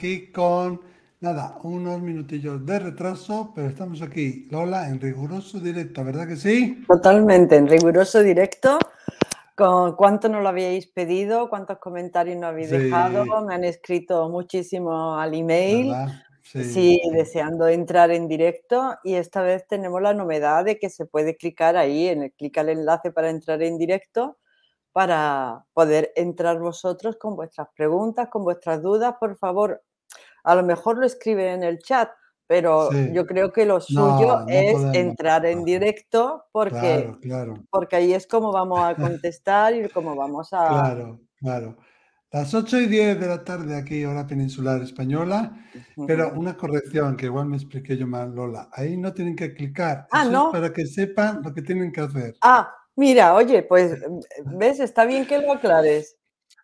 aquí con nada, unos minutillos de retraso, pero estamos aquí, Lola, en riguroso directo, ¿verdad que sí? Totalmente, en riguroso directo. Con cuánto nos lo habíais pedido, cuántos comentarios nos habéis dejado, me han escrito muchísimo al email. Sí, deseando entrar en directo y esta vez tenemos la novedad de que se puede clicar ahí, en el clic al enlace para entrar en directo para poder entrar vosotros con vuestras preguntas, con vuestras dudas. Por favor, a lo mejor lo escriben en el chat, pero yo creo que lo suyo es entrar en directo porque, porque ahí es como vamos a contestar y como vamos a... Claro, claro. Las 8 y 10 de la tarde aquí, hora peninsular española, pero una corrección que igual me expliqué yo mal, Lola. Ahí no tienen que clicar. Ah, ¿no? para que sepan lo que tienen que hacer. Ah, Mira, oye, pues, ¿ves? Está bien que lo aclares.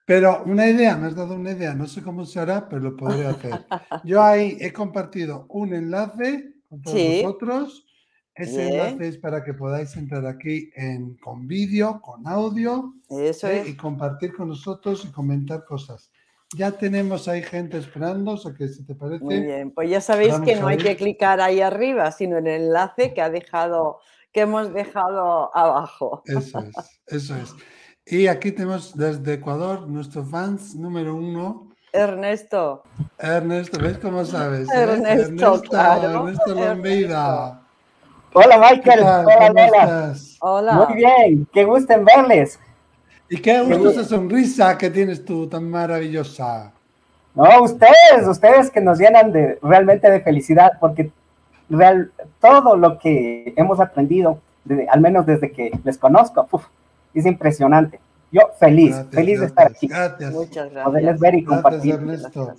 Pero una idea, me has dado una idea, no sé cómo se hará, pero lo podré hacer. Yo ahí he compartido un enlace con todos vosotros. Ese enlace es para que podáis entrar aquí en, con vídeo, con audio. Eso ¿eh? Y compartir con nosotros y comentar cosas. Ya tenemos ahí gente esperando, o sea que si te parece. Muy bien, pues ya sabéis que no hay que clicar ahí arriba, sino en el enlace que ha dejado que hemos dejado abajo. Eso es, eso es. Y aquí tenemos desde Ecuador nuestro fans número uno. Ernesto. Ernesto, ¿ves cómo sabes? Eh? Ernesto, claro. Ernesto Lombida. Hola Michael, hola ¿Cómo estás? Hola. Muy bien, qué gusto en verles. Y qué gusto esa sonrisa que tienes tú tan maravillosa. No, ustedes, ustedes que nos llenan de realmente de felicidad, porque real, todo lo que hemos aprendido, al menos desde que les conozco, es impresionante. Yo feliz, feliz de estar aquí. Gracias. Muchas gracias. Poderles ver y compartir. Ernesto.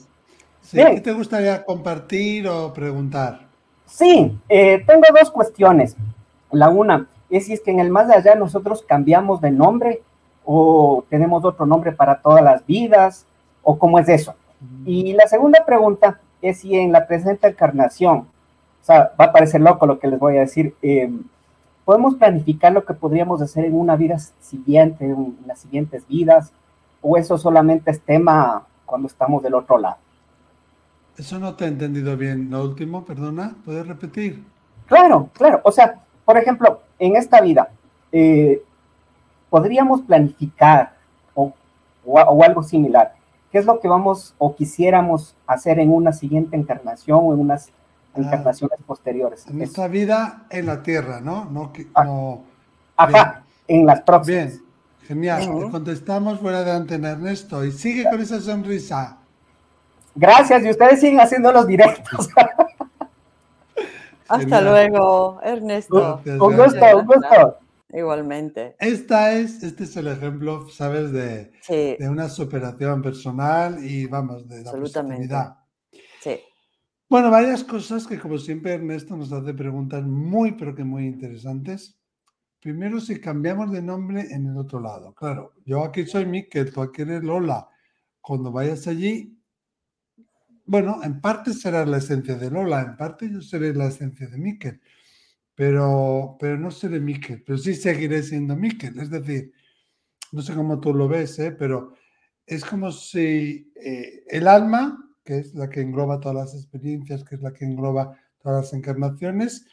¿Qué te gustaría compartir o preguntar? Sí, eh, tengo dos cuestiones. La una es si es que en el más de allá nosotros cambiamos de nombre o tenemos otro nombre para todas las vidas o cómo es eso. Y la segunda pregunta es si en la presente encarnación sea, va a parecer loco lo que les voy a decir. Em, podemos planificar lo que podríamos hacer en una vida siguiente, en las siguientes vidas, o eso solamente es tema cuando estamos del otro lado. Eso no te he entendido bien. Lo último, perdona, ¿puedes repetir? Claro, claro. O sea, por ejemplo, en esta vida, eh, podríamos planificar o, o, algo similar. ¿Qué es lo que vamos o quisiéramos hacer en una siguiente encarnación o en unas encarnaciones posteriores. En esta vida en la tierra, ¿no? no, ah, no Ajá, en las próximas. Bien, genial. contestamos fuera de antena, Ernesto. Y sigue con esa sonrisa. Gracias, y ustedes siguen haciendo los directos. Hasta luego, Ernesto. un gusto, un gusto. Igualmente. Esta es, este es el ejemplo, ¿sabes? De, de una superación personal y vamos, de la Absolutamente. Bueno, varias cosas que como siempre Ernesto nos hace preguntas muy, pero que muy interesantes. Primero, si cambiamos de nombre en el otro lado. Claro, yo aquí soy Miquel, tú aquí eres Lola. Cuando vayas allí, bueno, en parte será la esencia de Lola, en parte yo seré la esencia de Miquel, pero, pero no seré Miquel, pero sí seguiré siendo Miquel. Es decir, no sé cómo tú lo ves, ¿eh? pero es como si eh, el alma que es la que engloba todas las experiencias, que es la que engloba todas las encarnaciones,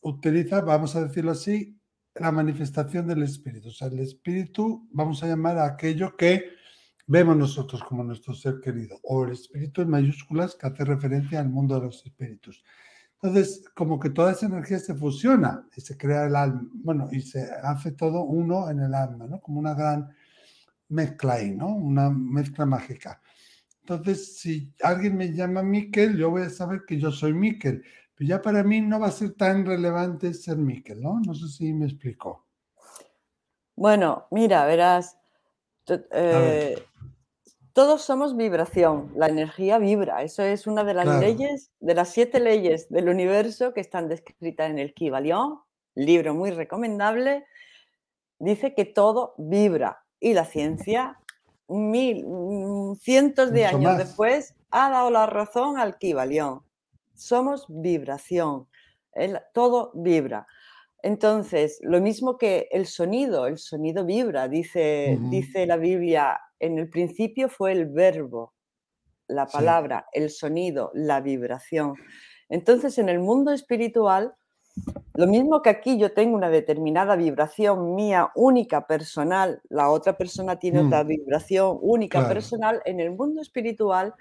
utiliza, vamos a decirlo así, la manifestación del espíritu. O sea, el espíritu, vamos a llamar a aquello que vemos nosotros como nuestro ser querido, o el espíritu en mayúsculas que hace referencia al mundo de los espíritus. Entonces, como que toda esa energía se fusiona y se crea el alma, bueno, y se hace todo uno en el alma, ¿no? Como una gran mezcla ahí, ¿no? Una mezcla mágica. Entonces, si alguien me llama Miquel, yo voy a saber que yo soy Miquel. Pero ya para mí no va a ser tan relevante ser Miquel, ¿no? No sé si me explico. Bueno, mira, verás, eh, todos somos vibración, la energía vibra. Eso es una de las leyes, de las siete leyes del universo que están descritas en el Kybalion, libro muy recomendable. Dice que todo vibra y la ciencia mil, mm, cientos de años después, ha dado la razón al Kibalión. Somos vibración, todo vibra. Entonces, lo mismo que el sonido, el sonido vibra, dice, dice la Biblia, en el principio fue el verbo, la palabra, el sonido, la vibración. Entonces, en el mundo espiritual, lo mismo que aquí yo tengo una determinada vibración mía única, personal, la otra persona tiene otra mm. vibración única, personal, en el mundo espiritual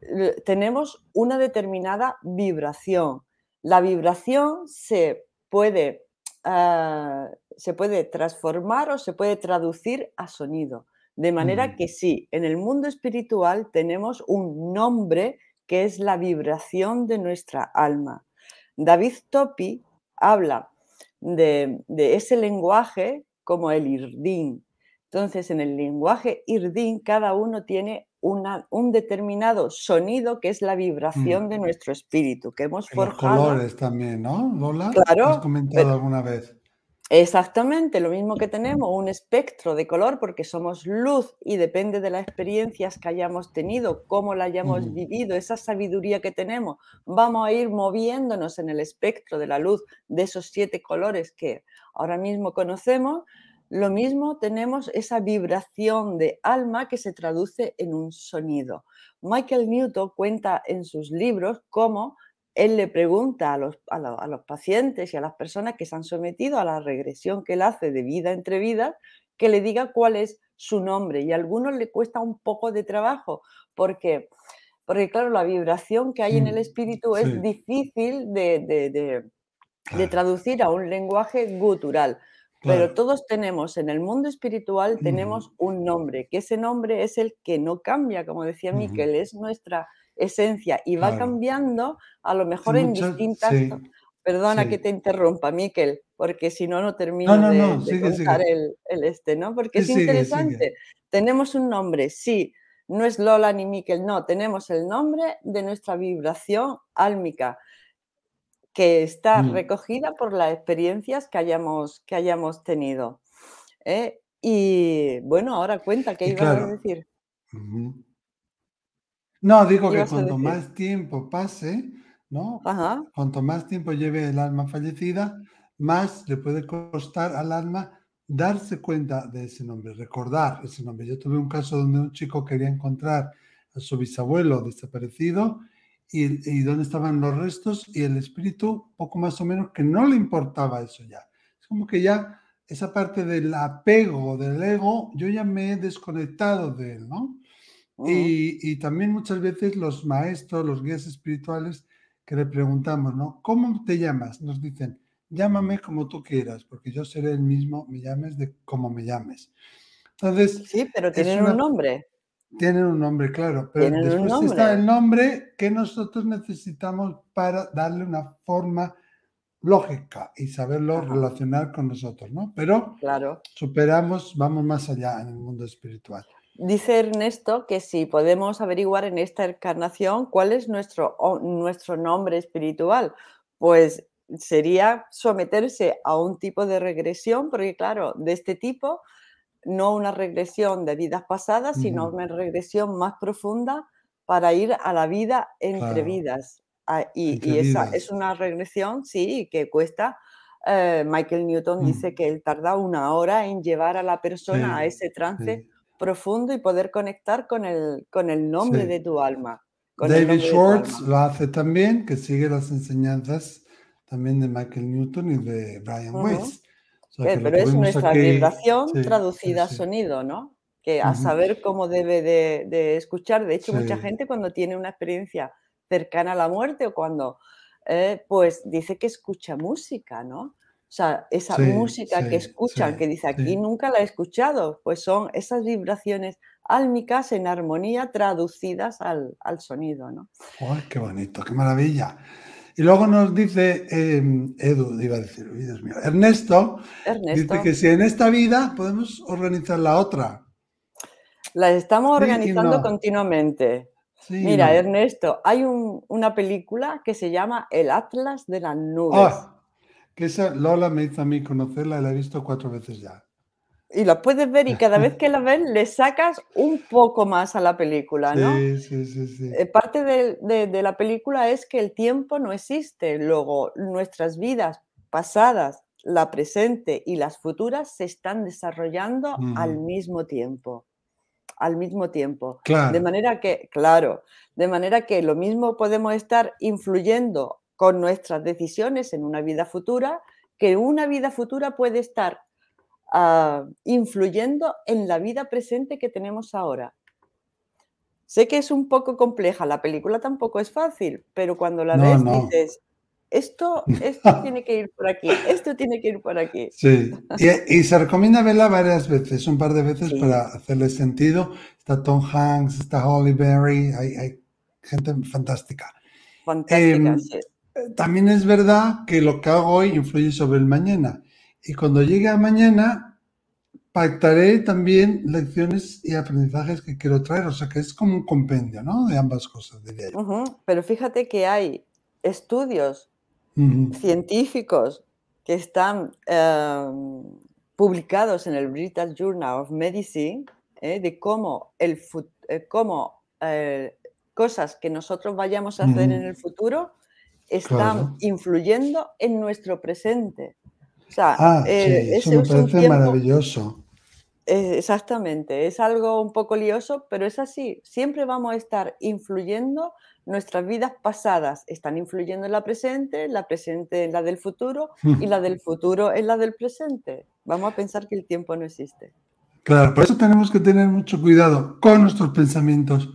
eh, tenemos una determinada vibración. La vibración se puede, ah, se puede transformar o se puede traducir a sonido. De manera mm. que sí, en el mundo espiritual tenemos un nombre que es la vibración de nuestra alma. David Topi habla de, ese lenguaje como el irdín. Entonces, en el lenguaje irdín, cada uno tiene un determinado sonido que es la vibración mm. de nuestro espíritu, que hemos forjado. Los colores también, ¿no, Lola? Claro. ¿Has comentado alguna vez? Exactamente, lo mismo que tenemos un espectro de color porque somos luz y depende de las experiencias que hayamos tenido, cómo la hayamos vivido, esa sabiduría que tenemos, vamos a ir moviéndonos en el espectro de la luz de esos siete colores que ahora mismo conocemos. Lo mismo tenemos esa vibración de alma que se traduce en un sonido. Michael Newton cuenta en sus libros cómo él le pregunta a los, a, los, pacientes y a las personas que se han sometido a la regresión que él hace de vida entre vidas, que le diga cuál es su nombre. Y a algunos le cuesta un poco de trabajo, porque, porque claro, la vibración que hay en el espíritu es difícil de, traducir a un lenguaje gutural. Pero todos tenemos, en el mundo espiritual, tenemos un nombre, que ese nombre es el que no cambia, como decía Miquel, es nuestra esencia y va cambiando a lo mejor en distintas... Perdona que te interrumpa, Miquel, porque si no, no termino de, contar El, este, ¿no? Porque es interesante. Tenemos un nombre, sí, no es Lola ni Miquel, no, tenemos el nombre de nuestra vibración álmica que está mm. recogida por las experiencias que hayamos, que hayamos tenido. ¿eh? Y bueno, ahora cuenta, ¿qué ibas a decir? No, digo que cuanto más tiempo pase, ¿no? Cuanto más tiempo lleve el alma fallecida, más le puede costar al alma darse cuenta de ese nombre, recordar ese nombre. Yo tuve un caso donde un chico quería encontrar a su bisabuelo desaparecido y, y dónde estaban los restos y el espíritu, poco más o menos, que no le importaba eso ya. Es como que ya esa parte del apego, del ego, yo ya me he desconectado de él, ¿no? Y, también muchas veces los maestros, los guías espirituales que le preguntamos, ¿no? ¿Cómo te llamas? Nos dicen, llámame como tú quieras, porque yo seré el mismo, me llames de como me llames. Entonces. Sí, pero tienen un nombre. Tienen un nombre, claro. Pero después está el nombre que nosotros necesitamos para darle una forma lógica y saberlo relacionar con nosotros, ¿no? Pero claro. superamos, vamos más allá en el mundo espiritual. Dice Ernesto que si podemos averiguar en esta encarnación cuál es nuestro, nuestro nombre espiritual, pues sería someterse a un tipo de regresión, porque claro, de este tipo, no una regresión de vidas pasadas, sino una regresión más profunda para ir a la vida entre vidas. Ah, y, esa es una regresión, sí, que cuesta. Eh, Michael Newton dice mm. que él tarda una hora en llevar a la persona a ese trance profundo y poder conectar con el, con el nombre de tu alma. David Schwartz lo hace también, que sigue las enseñanzas también de Michael Newton y de Brian Weiss. Pero es nuestra vibración traducida a sonido, ¿no? Que a saber cómo debe de, escuchar. De hecho, mucha gente cuando tiene una experiencia cercana a la muerte o cuando, eh, pues dice que escucha música, ¿no? O sea, esa música que escuchan, que dice aquí nunca la he escuchado, pues son esas vibraciones álmicas en armonía traducidas al, sonido, ¿no? ¡Ay, qué bonito, qué maravilla! Y luego nos dice em, Edu, iba a decir, Dios mío, Ernesto, dice que si en esta vida podemos organizar la otra. La estamos organizando continuamente. Mira, Ernesto, hay una película que se llama El Atlas de las Nubes. Ah, que esa Lola me hizo a mí conocerla y la he visto cuatro veces ya. Y la puedes ver y cada vez que la ves le sacas un poco más a la película, ¿no? Sí, sí, sí. sí. Eh, parte de, la película es que el tiempo no existe. Luego, nuestras vidas pasadas, la presente y las futuras se están desarrollando al mismo tiempo. al mismo tiempo. De manera que, claro, de manera que lo mismo podemos estar influyendo con nuestras decisiones en una vida futura, que una vida futura puede estar ah, influyendo en la vida presente que tenemos ahora. Sé que es un poco compleja, la película tampoco es fácil, pero cuando la ves dices, esto, esto tiene que ir por aquí, esto tiene que ir por aquí. Sí, y, se recomienda verla varias veces, un par de veces para hacerle sentido. Está Tom Hanks, está Holly Berry, hay, gente fantástica. Fantástica, em, sí. También es verdad que lo que hago hoy influye sobre el mañana. Y cuando llegue a mañana, pactaré también lecciones y aprendizajes que quiero traer. O sea que es como un compendio, ¿no? De ambas cosas, diría yo. Pero fíjate que hay estudios científicos que están em, publicados en el British Journal of Medicine ¿eh? de cómo, el, eh, cómo eh, cosas que nosotros vayamos a hacer en el futuro están influyendo en nuestro presente. O sea, ah, eso me parece maravilloso. exactamente, es algo un poco lioso, pero es así. Siempre vamos a estar influyendo nuestras vidas pasadas están influyendo en la presente, la presente en la del futuro y la del futuro en la del presente. Vamos a pensar que el tiempo no existe. Claro, por eso tenemos que tener mucho cuidado con nuestros pensamientos,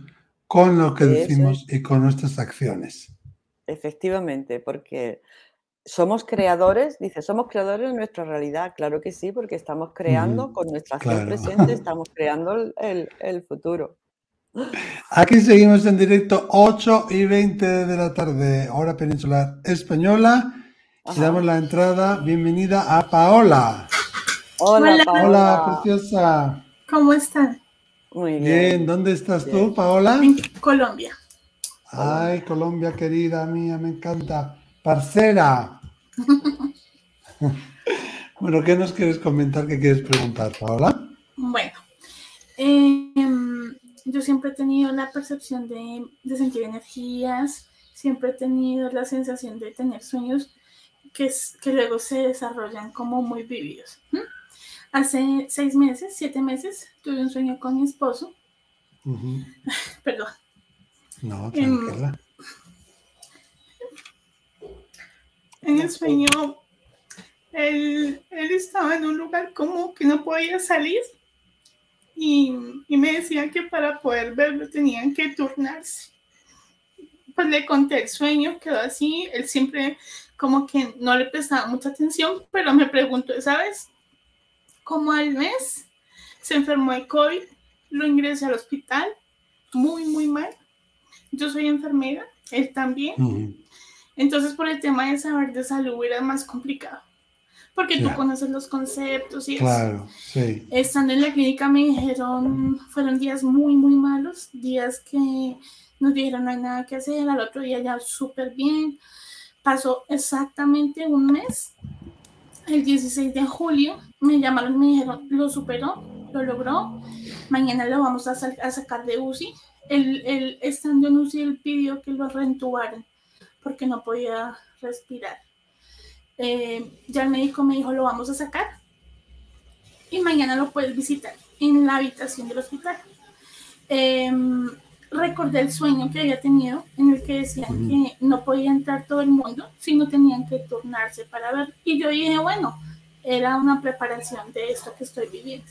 con lo que decimos y con nuestras acciones. Efectivamente, porque somos creadores, dice, somos creadores de nuestra realidad. Claro que sí, porque estamos creando con nuestra acción presente, estamos creando el, el futuro. Aquí seguimos en directo 8 y 20 de la tarde, hora peninsular española. Y damos la entrada. Bienvenida a Paola. Hola, Hola, preciosa. ¿Cómo están? Muy bien. ¿Dónde estás tú, Paola? En Colombia. Ay, Colombia querida mía, me encanta. Parcera. bueno, ¿qué nos quieres comentar? ¿Qué quieres preguntar, Paola? Bueno, eh, yo siempre he tenido la percepción de, sentir energías, siempre he tenido la sensación de tener sueños que, que luego se desarrollan como muy vividos. Hace seis meses, siete meses, tuve un sueño con mi esposo. Perdón. No, tranquila. En, el sueño, él, él estaba en un lugar como que no podía salir y, me decían que para poder verlo tenían que turnarse. Pues le conté el sueño, quedó así, él siempre como que no le prestaba mucha atención, pero me preguntó ¿sabes? Como al mes se enfermó de COVID, lo ingresé al hospital, muy, muy mal. Yo soy enfermera, él también. Entonces, por el tema de saber de salud era más complicado porque tú conoces los conceptos y claro, sí. Estando en la clínica me dijeron, fueron días muy, muy malos, días que nos dijeron no hay nada que hacer, al otro día ya súper bien. Pasó exactamente un mes, el 16 de julio, me llamaron y me dijeron, lo superó, lo logró, mañana lo vamos a, a sacar de UCI. El, el, estando en UCI, él pidió que lo reentubaran porque no podía respirar. Eh, ya el médico me dijo, lo vamos a sacar y mañana lo puedes visitar en la habitación del hospital. Em, recordé el sueño que había tenido en el que decían que no podía entrar todo el mundo, sino tenían que turnarse para ver. Y yo dije, bueno, era una preparación de esto que estoy viviendo.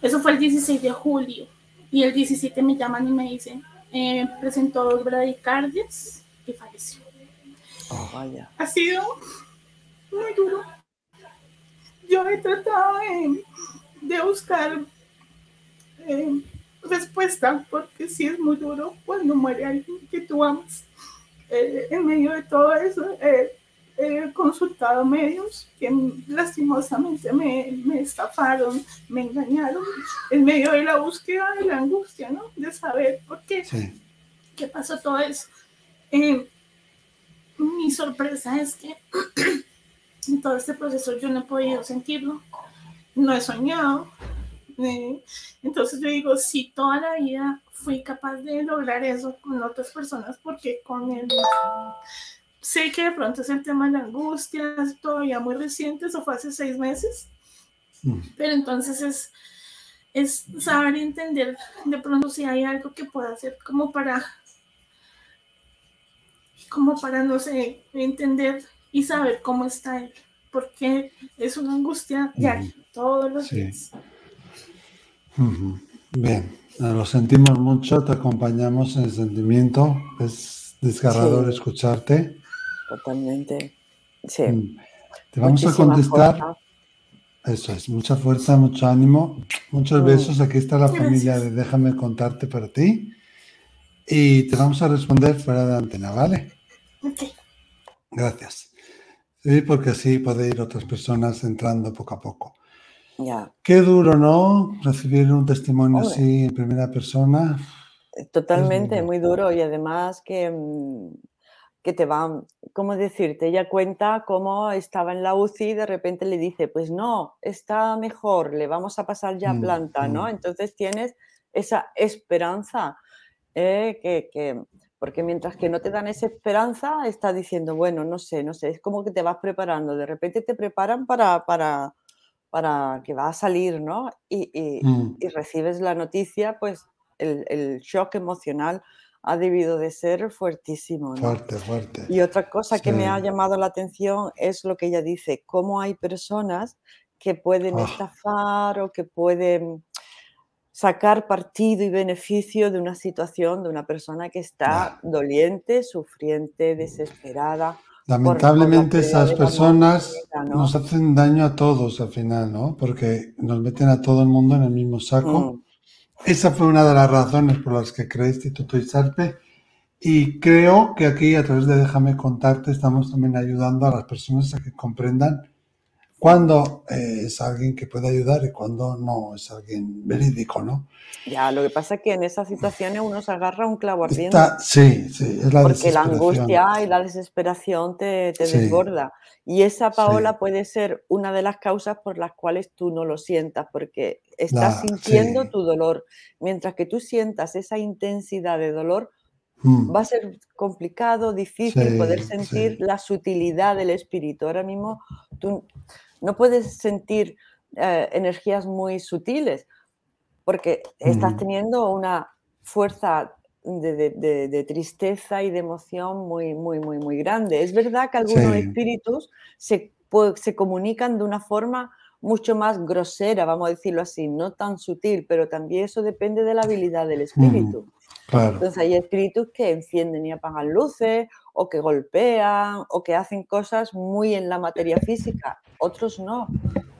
Eso fue el 16 de julio. Y el 17 me llaman y me dicen, eh, presentó dos bradicardias y falleció. Oh, vaya. Ha sido muy duro. Yo he tratado de, buscar eh, respuesta, porque si es muy duro cuando muere alguien que tú amas. Eh, en medio de todo eso, he consultado medios que lastimosamente me, me, estafaron, me engañaron, en medio de la búsqueda de la angustia, ¿no? De saber por qué, qué pasó todo eso. Eh, mi sorpresa es que en todo este proceso yo no he podido sentirlo, no he soñado. Eh, entonces yo digo, si toda la vida fui capaz de lograr eso con otras personas, porque con él sé que de pronto es el tema de la angustia, es todavía muy reciente, eso fue hace seis meses, mm. pero entonces es es saber entender de pronto si hay algo que pueda hacer como para, como para, no sé, entender y saber cómo está él, porque es una angustia ya todos los días. Bien, lo sentimos mucho, te acompañamos en el sentimiento, es desgarrador escucharte. Totalmente, sí. Mm. Te vamos a contestar. Eso es, mucha fuerza, mucho ánimo, muchos mm. besos. Aquí está la familia de Déjame contarte para ti. Y te vamos a responder fuera de antena, ¿vale? Ok. Gracias. Sí, porque así puede ir otras personas entrando poco a poco. Ya. Qué duro, ¿no? Recibir un testimonio así en primera persona. Totalmente, muy duro. Y además que mm, que te va, ¿cómo decirte? Ella cuenta cómo estaba en la UCI y de repente le dice, pues no, está mejor, le vamos a pasar ya a mm, planta, ¿no? Mm. Entonces tienes esa esperanza, ¿eh? que, porque mientras que no te dan esa esperanza, está diciendo, bueno, no sé, no sé, es como que te vas preparando, de repente te preparan para, para, para que va a salir, ¿no? Y, y, mm. y recibes la noticia, pues el, el shock emocional ha debido de ser fuertísimo. Fuerte, fuerte. Y otra cosa que me ha llamado la atención es lo que ella dice, cómo hay personas que pueden ah. estafar o que pueden sacar partido y beneficio de una situación de una persona que está doliente, sufriente, desesperada. Lamentablemente esas personas nos hacen daño a todos al final, ¿no? Porque nos meten a todo el mundo en el mismo saco. Mm. Esa fue una de las razones por las que creé Instituto Isarpe y creo que aquí a través de Déjame contarte estamos también ayudando a las personas a que comprendan cuándo eh, es alguien que puede ayudar y cuándo no es alguien verídico, ¿no? Ya, lo que pasa es que en esas situaciones uno se agarra un clavo ardiente. sí, sí, es la Porque la angustia y la desesperación te, desborda. Y esa, Paola, puede ser una de las causas por las cuales tú no lo sientas, porque estás sintiendo tu dolor. Mientras que tú sientas esa intensidad de dolor, mm. va a ser complicado, difícil poder sentir la sutilidad del espíritu. Ahora mismo tú no puedes sentir eh, energías muy sutiles porque estás teniendo una fuerza de, tristeza y de emoción muy, muy, muy, muy grande. Es verdad que algunos espíritus se, se comunican de una forma mucho más grosera, vamos a decirlo así, no tan sutil, pero también eso depende de la habilidad del espíritu. Entonces hay espíritus que encienden y apagan luces, o que golpean, o que hacen cosas muy en la materia física, otros no.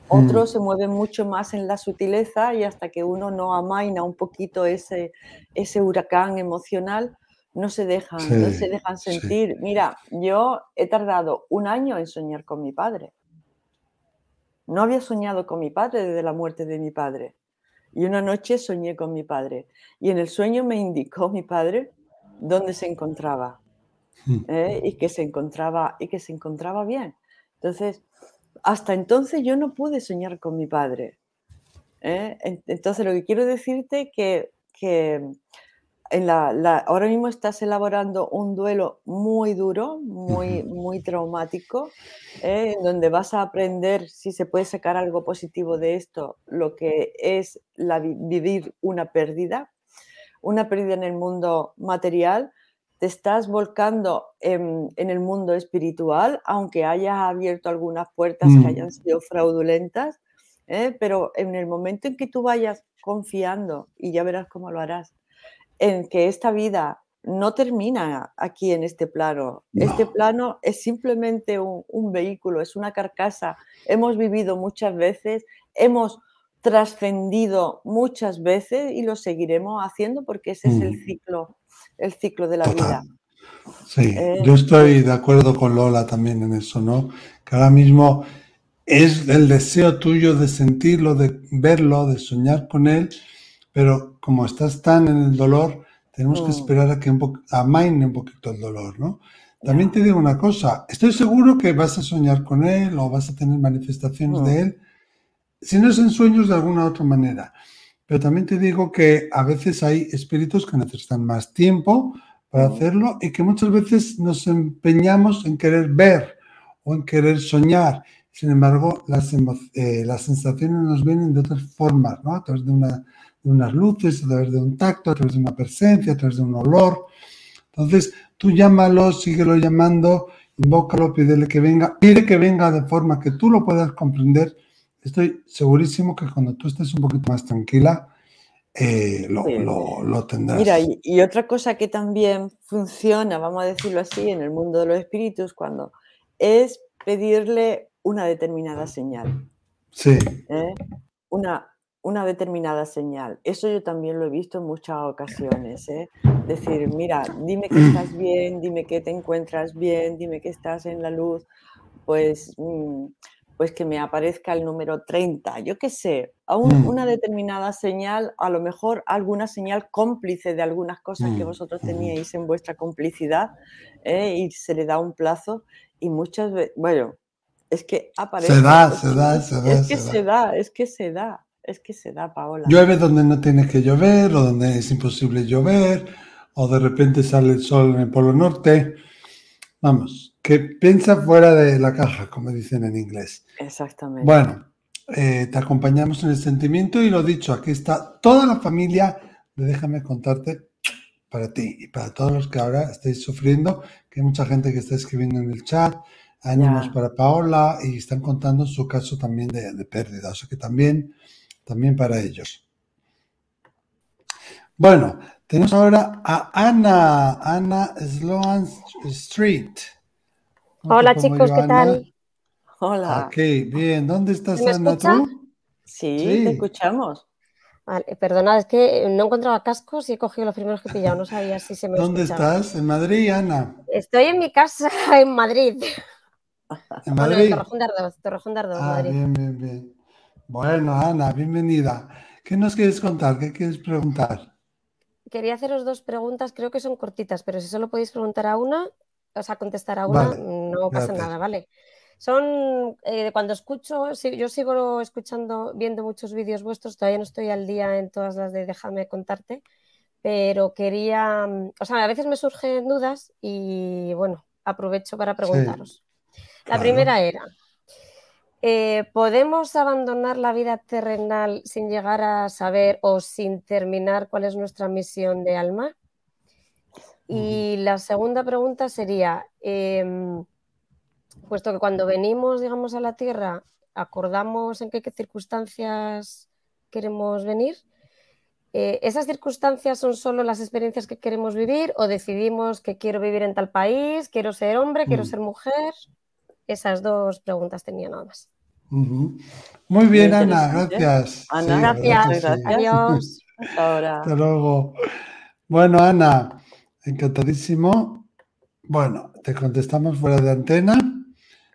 Otros mm. se mueven mucho más en la sutileza y hasta que uno no amaina un poquito ese, ese huracán emocional, no se dejan, no se dejan sentir. Mira, yo he tardado un año en soñar con mi padre. No había soñado con mi padre desde la muerte de mi padre. Y una noche soñé con mi padre. Y en el sueño me indicó mi padre dónde se encontraba. Mm. ¿eh? Y que se encontraba y que se encontraba bien. Entonces, hasta entonces yo no pude soñar con mi padre. ¿eh? Entonces lo que quiero decirte que, que en la, ahora mismo estás elaborando un duelo muy duro, muy, muy traumático, ¿eh? en donde vas a aprender, si se puede sacar algo positivo de esto, lo que es la, vivir una pérdida, una pérdida en el mundo material, te estás volcando en, el mundo espiritual, aunque hayas abierto algunas puertas que mm. hayan sido fraudulentas, ¿eh? pero en el momento en que tú vayas confiando, y ya verás cómo lo harás, en que esta vida no termina aquí en este plano. Este plano es simplemente un, un, vehículo, es una carcasa. Hemos vivido muchas veces, hemos trascendido muchas veces y lo seguiremos haciendo porque ese es el mm. ciclo el ciclo de la vida. Sí, eh, yo estoy de acuerdo con Lola también en eso, ¿no? Que ahora mismo es el deseo tuyo de sentirlo, de verlo, de soñar con él, pero como estás tan en el dolor, tenemos que mm. esperar a que un amaine un poquito el dolor, ¿no? También te digo una cosa, estoy seguro que vas a soñar con él o vas a tener manifestaciones de mm. él, si no es en sueños de alguna otra manera. Pero también te digo que a veces hay espíritus que necesitan más tiempo para hacerlo y que muchas veces nos empeñamos en querer ver o en querer soñar. sin embargo, las, eh, las sensaciones nos vienen de otras formas, ¿no? A través de, una, de unas luces, a través de un tacto, a través de una presencia, a través de un olor. Entonces, tú llámalo, síguelo llamando, invócalo, pídele que venga, pide que venga de forma que tú lo puedas comprender. Estoy segurísimo que cuando tú estés un poquito más tranquila, eh, lo, lo, tendrás. Mira, y, y, otra cosa que también funciona, vamos a decirlo así, en el mundo de los espíritus, cuando es pedirle una determinada señal. Sí. ¿eh? Una, una determinada señal. Eso yo también lo he visto en muchas ocasiones. ¿eh? Decir, mira, dime que estás bien, dime que te encuentras bien, dime que estás en la luz, pues, mm, pues que me aparezca el número 30, yo qué sé, a mm. una determinada señal, a lo mejor alguna señal cómplice de algunas cosas que mm, vosotros teníais en vuestra complicidad ¿eh? y se le da un plazo y muchas veces, bueno, es que aparece. Se da, se da, se da. Es que se, da. es que se da, es que se da, Paola. Llueve donde no tiene que llover o donde es imposible llover o de repente sale el sol en el Polo Norte. Vamos, que piensa fuera de la caja, como dicen en inglés. Exactamente. Bueno, eh, te acompañamos en el sentimiento y lo dicho, aquí está toda la familia Déjame contarte para ti y para todos los que ahora estáis sufriendo, que hay mucha gente que está escribiendo en el chat, ánimos para Paola y están contando su caso también de, pérdida, o sea que también, también para ellos. Bueno, tenemos ahora a Ana, Ana Sloan Street. Hola chicos, ¿qué tal? Hola. Ok, bien, ¿dónde estás Ana tú? Sí, te escuchamos. Vale, perdonad, es que no encontraba cascos y he cogido los primeros que he pillado, no sabía si se me ¿Dónde estás? ¿En Madrid, Ana? Estoy en mi casa en Madrid. ¿En Madrid? Torrejón de Ardoz, ah, Madrid. Bien, bien, bien. Bueno, Ana, bienvenida. ¿Qué nos quieres contar? ¿Qué quieres preguntar? Quería haceros dos preguntas, creo que son cortitas, pero si solo podéis preguntar a una, o sea, contestar a una, no pasa nada, ¿vale? Son, eh, cuando escucho, yo sigo escuchando, viendo muchos vídeos vuestros, todavía no estoy al día en todas las de déjame contarte, pero quería, o sea, a veces me surgen dudas y bueno, aprovecho para preguntaros. La primera era, eh, ¿podemos abandonar la vida terrenal sin llegar a saber o sin terminar cuál es nuestra misión de alma? Y la segunda pregunta sería, em, puesto que cuando venimos, digamos, a la Tierra, acordamos en qué, circunstancias queremos venir, eh, ¿esas circunstancias son solo las experiencias que queremos vivir o decidimos que quiero vivir en tal país, quiero ser hombre, quiero mm. ser mujer? Esas dos preguntas tenía nada más. Muy bien, Ana, gracias. Ana, gracias. Adiós. Hasta Hasta luego. Bueno, Ana, encantadísimo. Bueno, te contestamos fuera de antena.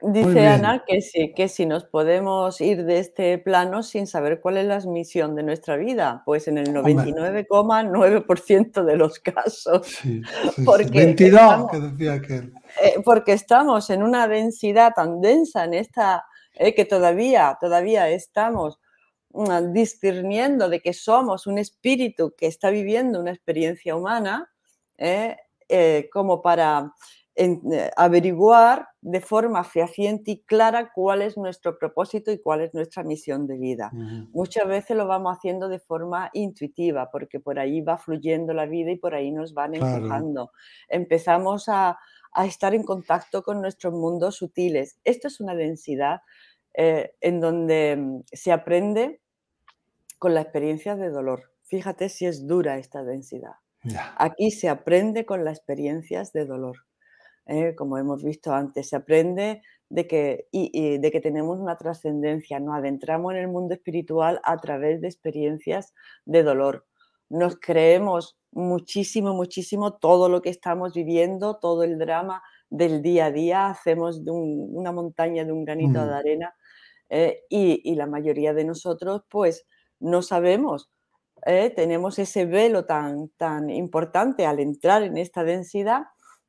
Dice Ana que sí, que si nos podemos ir de este plano sin saber cuál es la misión de nuestra vida, pues en el 99,9% de los casos. Sí, porque 22, estamos, que decía aquel. Eh, porque estamos en una densidad tan densa en esta, eh, que todavía, todavía estamos mm, discerniendo de que somos un espíritu que está viviendo una experiencia humana, eh, como para eh, averiguar de forma fehaciente y clara cuál es nuestro propósito y cuál es nuestra misión de vida. Muchas veces lo vamos haciendo de forma intuitiva, porque por ahí va fluyendo la vida y por ahí nos van empujando. Empezamos a, estar en contacto con nuestros mundos sutiles. Esto es una densidad eh, en donde mm, se aprende con la experiencia de dolor. Fíjate si es dura esta densidad. Aquí se aprende con las experiencias de dolor. ¿eh? como hemos visto antes, se aprende de que, y, de que tenemos una trascendencia, nos adentramos en el mundo espiritual a través de experiencias de dolor. Nos creemos muchísimo, muchísimo todo lo que estamos viviendo, todo el drama del día a día, hacemos de una montaña de un granito de arena ¿eh? y, la mayoría de nosotros pues no sabemos, ¿eh? tenemos ese velo tan, tan importante al entrar en esta densidad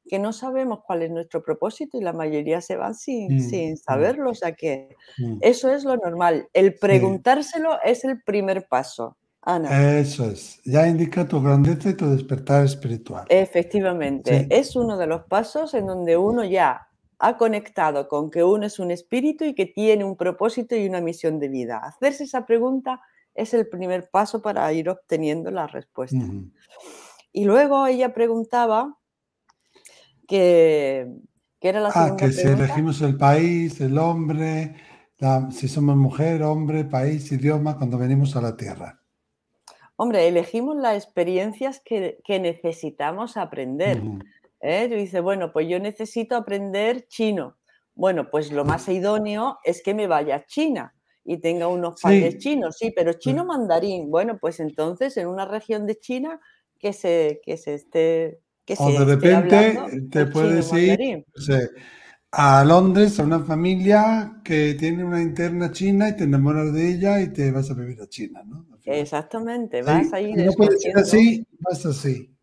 que no sabemos cuál es nuestro propósito y la mayoría se van sin, mm, sin mm. saberlo. O sea que mm. eso es lo normal. El preguntárselo es el primer paso. Ana. Eso es. Ya indica tu grandeza y tu despertar espiritual. Efectivamente. Es uno de los pasos en donde uno ya ha conectado con que uno es un espíritu y que tiene un propósito y una misión de vida. Hacerse esa pregunta es el primer paso para ir obteniendo la respuesta. Y luego ella preguntaba que, era la Ah, que si elegimos el país, el hombre, si somos mujer, hombre, país, idioma, cuando venimos a la Tierra. Hombre, elegimos las experiencias que, necesitamos aprender. ¿eh? Dice, bueno, pues yo necesito aprender chino. Bueno, pues lo más idóneo es que me vaya a China y tenga unos padres chinos, sí, pero chino mandarín. Bueno, pues entonces en una región de China que se, que se esté... Que o de repente te puedes ir a Londres a una familia que tiene una interna china y te enamoras de ella y te vas a vivir a China, ¿no? Exactamente, vas a ir... No puede ser así, vas así.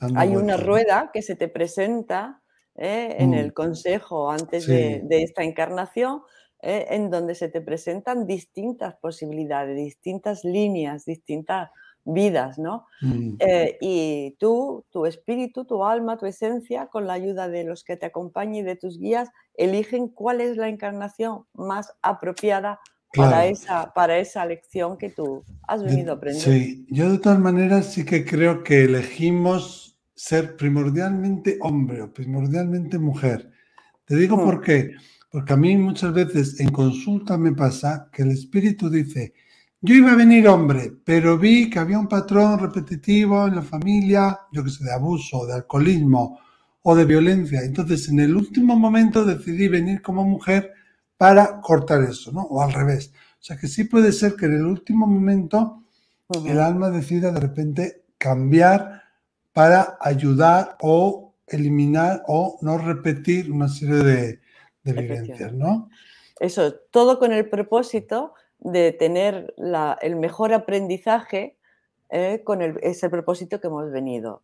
Hay una rueda que se te presenta ¿eh? en el mm. consejo antes de, esta encarnación, ¿eh? en donde se te presentan distintas posibilidades, distintas líneas, distintas vidas, ¿no? Mm. Eh, y tú, tu espíritu, tu alma, tu esencia, con la ayuda de los que te acompañan y de tus guías, eligen cuál es la encarnación más apropiada para, esa, para esa lección que tú has venido a aprender. Sí, yo de todas maneras sí que creo que elegimos ser primordialmente hombre o primordialmente mujer. Te digo mm. por qué. Porque a mí muchas veces en consulta me pasa que el espíritu dice, yo iba a venir hombre, pero vi que había un patrón repetitivo en la familia, yo que sé, de abuso, de alcoholismo o de violencia. Entonces, en el último momento decidí venir como mujer para cortar eso, ¿no? O al revés. O sea que sí puede ser que en el último momento el alma decida de repente cambiar para ayudar o eliminar o no repetir una serie de, vivencias, ¿no? Eso, todo con el propósito de tener el mejor aprendizaje eh, con ese propósito que hemos venido.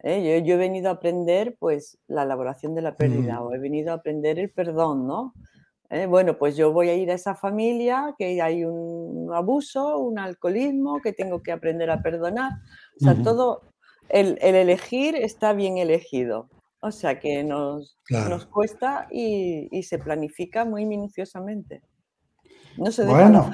¿eh? Yo, he venido a aprender pues la elaboración de la pérdida mm. o he venido a aprender el perdón, ¿no? ¿Eh? bueno, pues yo voy a ir a esa familia que hay un abuso, un alcoholismo, que tengo que aprender a perdonar. O sea, todo el, elegir está bien elegido. O sea que nos, nos cuesta y, se planifica muy minuciosamente. No se deja bueno,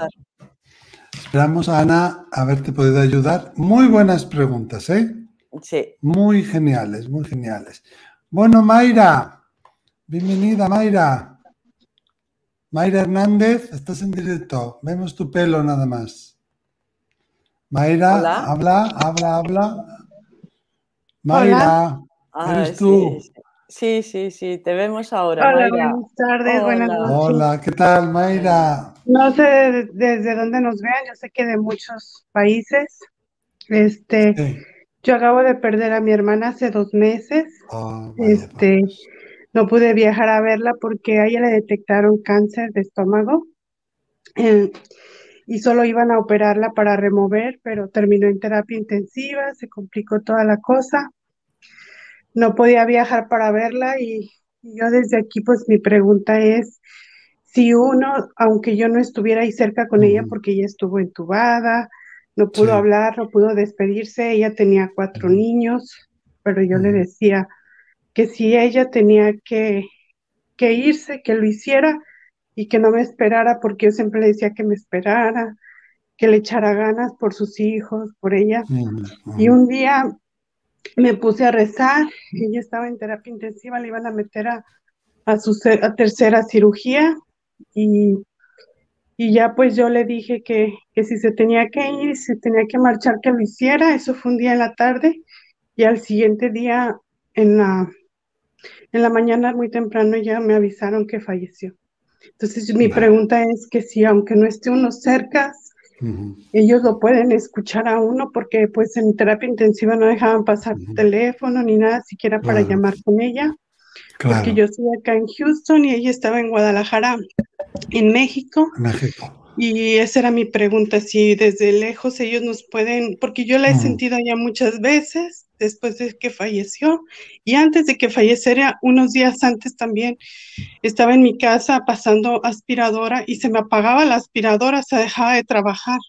Esperamos a Ana haberte podido ayudar. Muy buenas preguntas, ¿eh? Sí. Muy geniales, muy geniales. Bueno, Mayra, bienvenida, Mayra. Mayra Hernández, estás en directo. Vemos tu pelo nada más. Mayra, habla, habla, habla. Mayra, ¿eres tú? Sí, sí, sí, te vemos ahora. Hola, buenas tardes, buenas noches. Hola, ¿qué tal, Mayra? No sé desde dónde nos vean, yo sé que de muchos países. Este, yo acabo de perder a mi hermana hace dos meses. Ah, este, no pude viajar a verla porque a ella le detectaron cáncer de estómago. Eh, y solo iban a operarla para remover, pero terminó en terapia intensiva, se complicó toda la cosa. No podía viajar para verla y, yo desde aquí pues mi pregunta es si uno, aunque yo no estuviera ahí cerca con ella porque ella estuvo entubada, no pudo hablar, no pudo despedirse, ella tenía cuatro niños, pero yo le decía que si ella tenía que, que irse, que lo hiciera, y que no me esperara porque yo siempre le decía que me esperara, que le echara ganas por sus hijos, por ella. Y un día me puse a rezar, ella estaba en terapia intensiva, le iban a meter a, a su tercera cirugía y, y, ya pues yo le dije que, que si se tenía que ir, si tenía que marchar, que lo hiciera. Eso fue un día en la tarde y al siguiente día en la, en la mañana muy temprano ya me avisaron que falleció. Entonces mi pregunta es que si aunque no esté uno cerca, ellos lo pueden escuchar a uno porque pues en terapia intensiva no dejaban pasar teléfono ni nada siquiera para llamar con ella. Porque yo estoy acá en Houston y ella estaba en Guadalajara, en México. México. Y esa era mi pregunta, si desde lejos ellos nos pueden, porque yo la he sentido ya muchas veces después de que falleció y antes de que falleciera, unos días antes también, estaba en mi casa pasando aspiradora y se me apagaba la aspiradora, se dejaba de trabajar.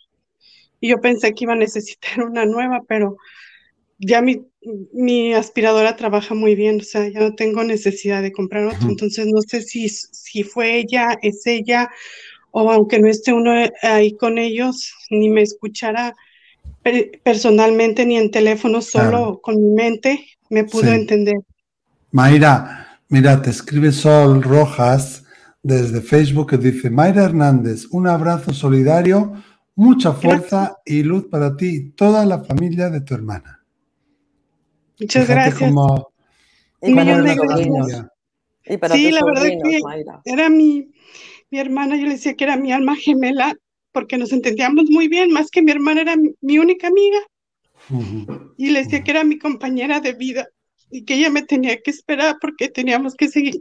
Y yo pensé que iba a necesitar una nueva, pero ya mi, mi, aspiradora trabaja muy bien, o sea, ya no tengo necesidad de comprar otro. Entonces, no sé si, si fue ella, es ella, o aunque no esté uno ahí con ellos, ni me escuchara personalmente ni en teléfono, solo con mi mente, me pudo entender. Mayra, mira, te escribe Sol Rojas desde Facebook que dice, Mayra Hernández, un abrazo solidario, mucha fuerza y luz para ti y toda la familia de tu hermana. Muchas gracias. y para sí, la verdad que era mi, mi hermana, yo le decía que era mi alma gemela porque nos entendíamos muy bien, más que mi hermana era mi, única amiga. Y le decía que era mi compañera de vida y que ella me tenía que esperar porque teníamos que seguir,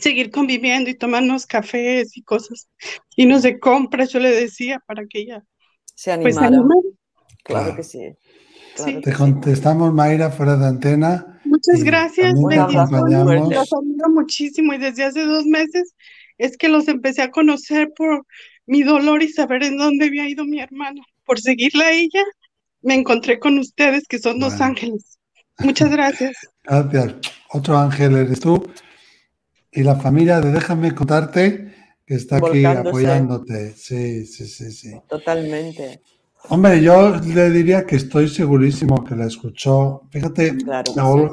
seguir conviviendo y tomarnos cafés y cosas. Y nos de compras, yo le decía, para que ella se pues, animara. claro, que sí. Te contestamos, Mayra, fuera de antena. Muchas gracias. Los admiro muchísimo y desde hace dos meses es que los empecé a conocer por mi dolor y saber en dónde había ido mi hermana. Por seguirla a ella, me encontré con ustedes, que son dos ángeles. Muchas gracias. Gracias. Otro ángel eres tú. Y la familia de Déjame contarte que está aquí apoyándote. Sí, sí, sí, sí. Totalmente. Hombre, yo le diría que estoy segurísimo que la escuchó. Fíjate,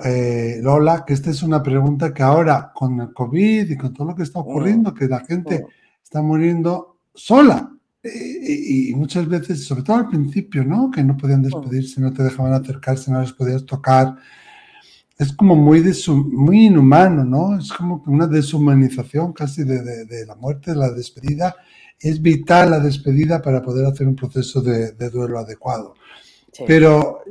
eh, Lola, que esta es una pregunta que ahora con el COVID y con todo lo que está ocurriendo, mm. que la gente mm. está muriendo sola. Y, muchas veces, sobre todo al principio, ¿no? Que no podían despedirse, no te dejaban acercarse, no les podías tocar. Es como muy, muy inhumano, ¿no? Es como una deshumanización casi de, de la muerte, de la despedida es vital la despedida para poder hacer un proceso de, duelo adecuado. Pero,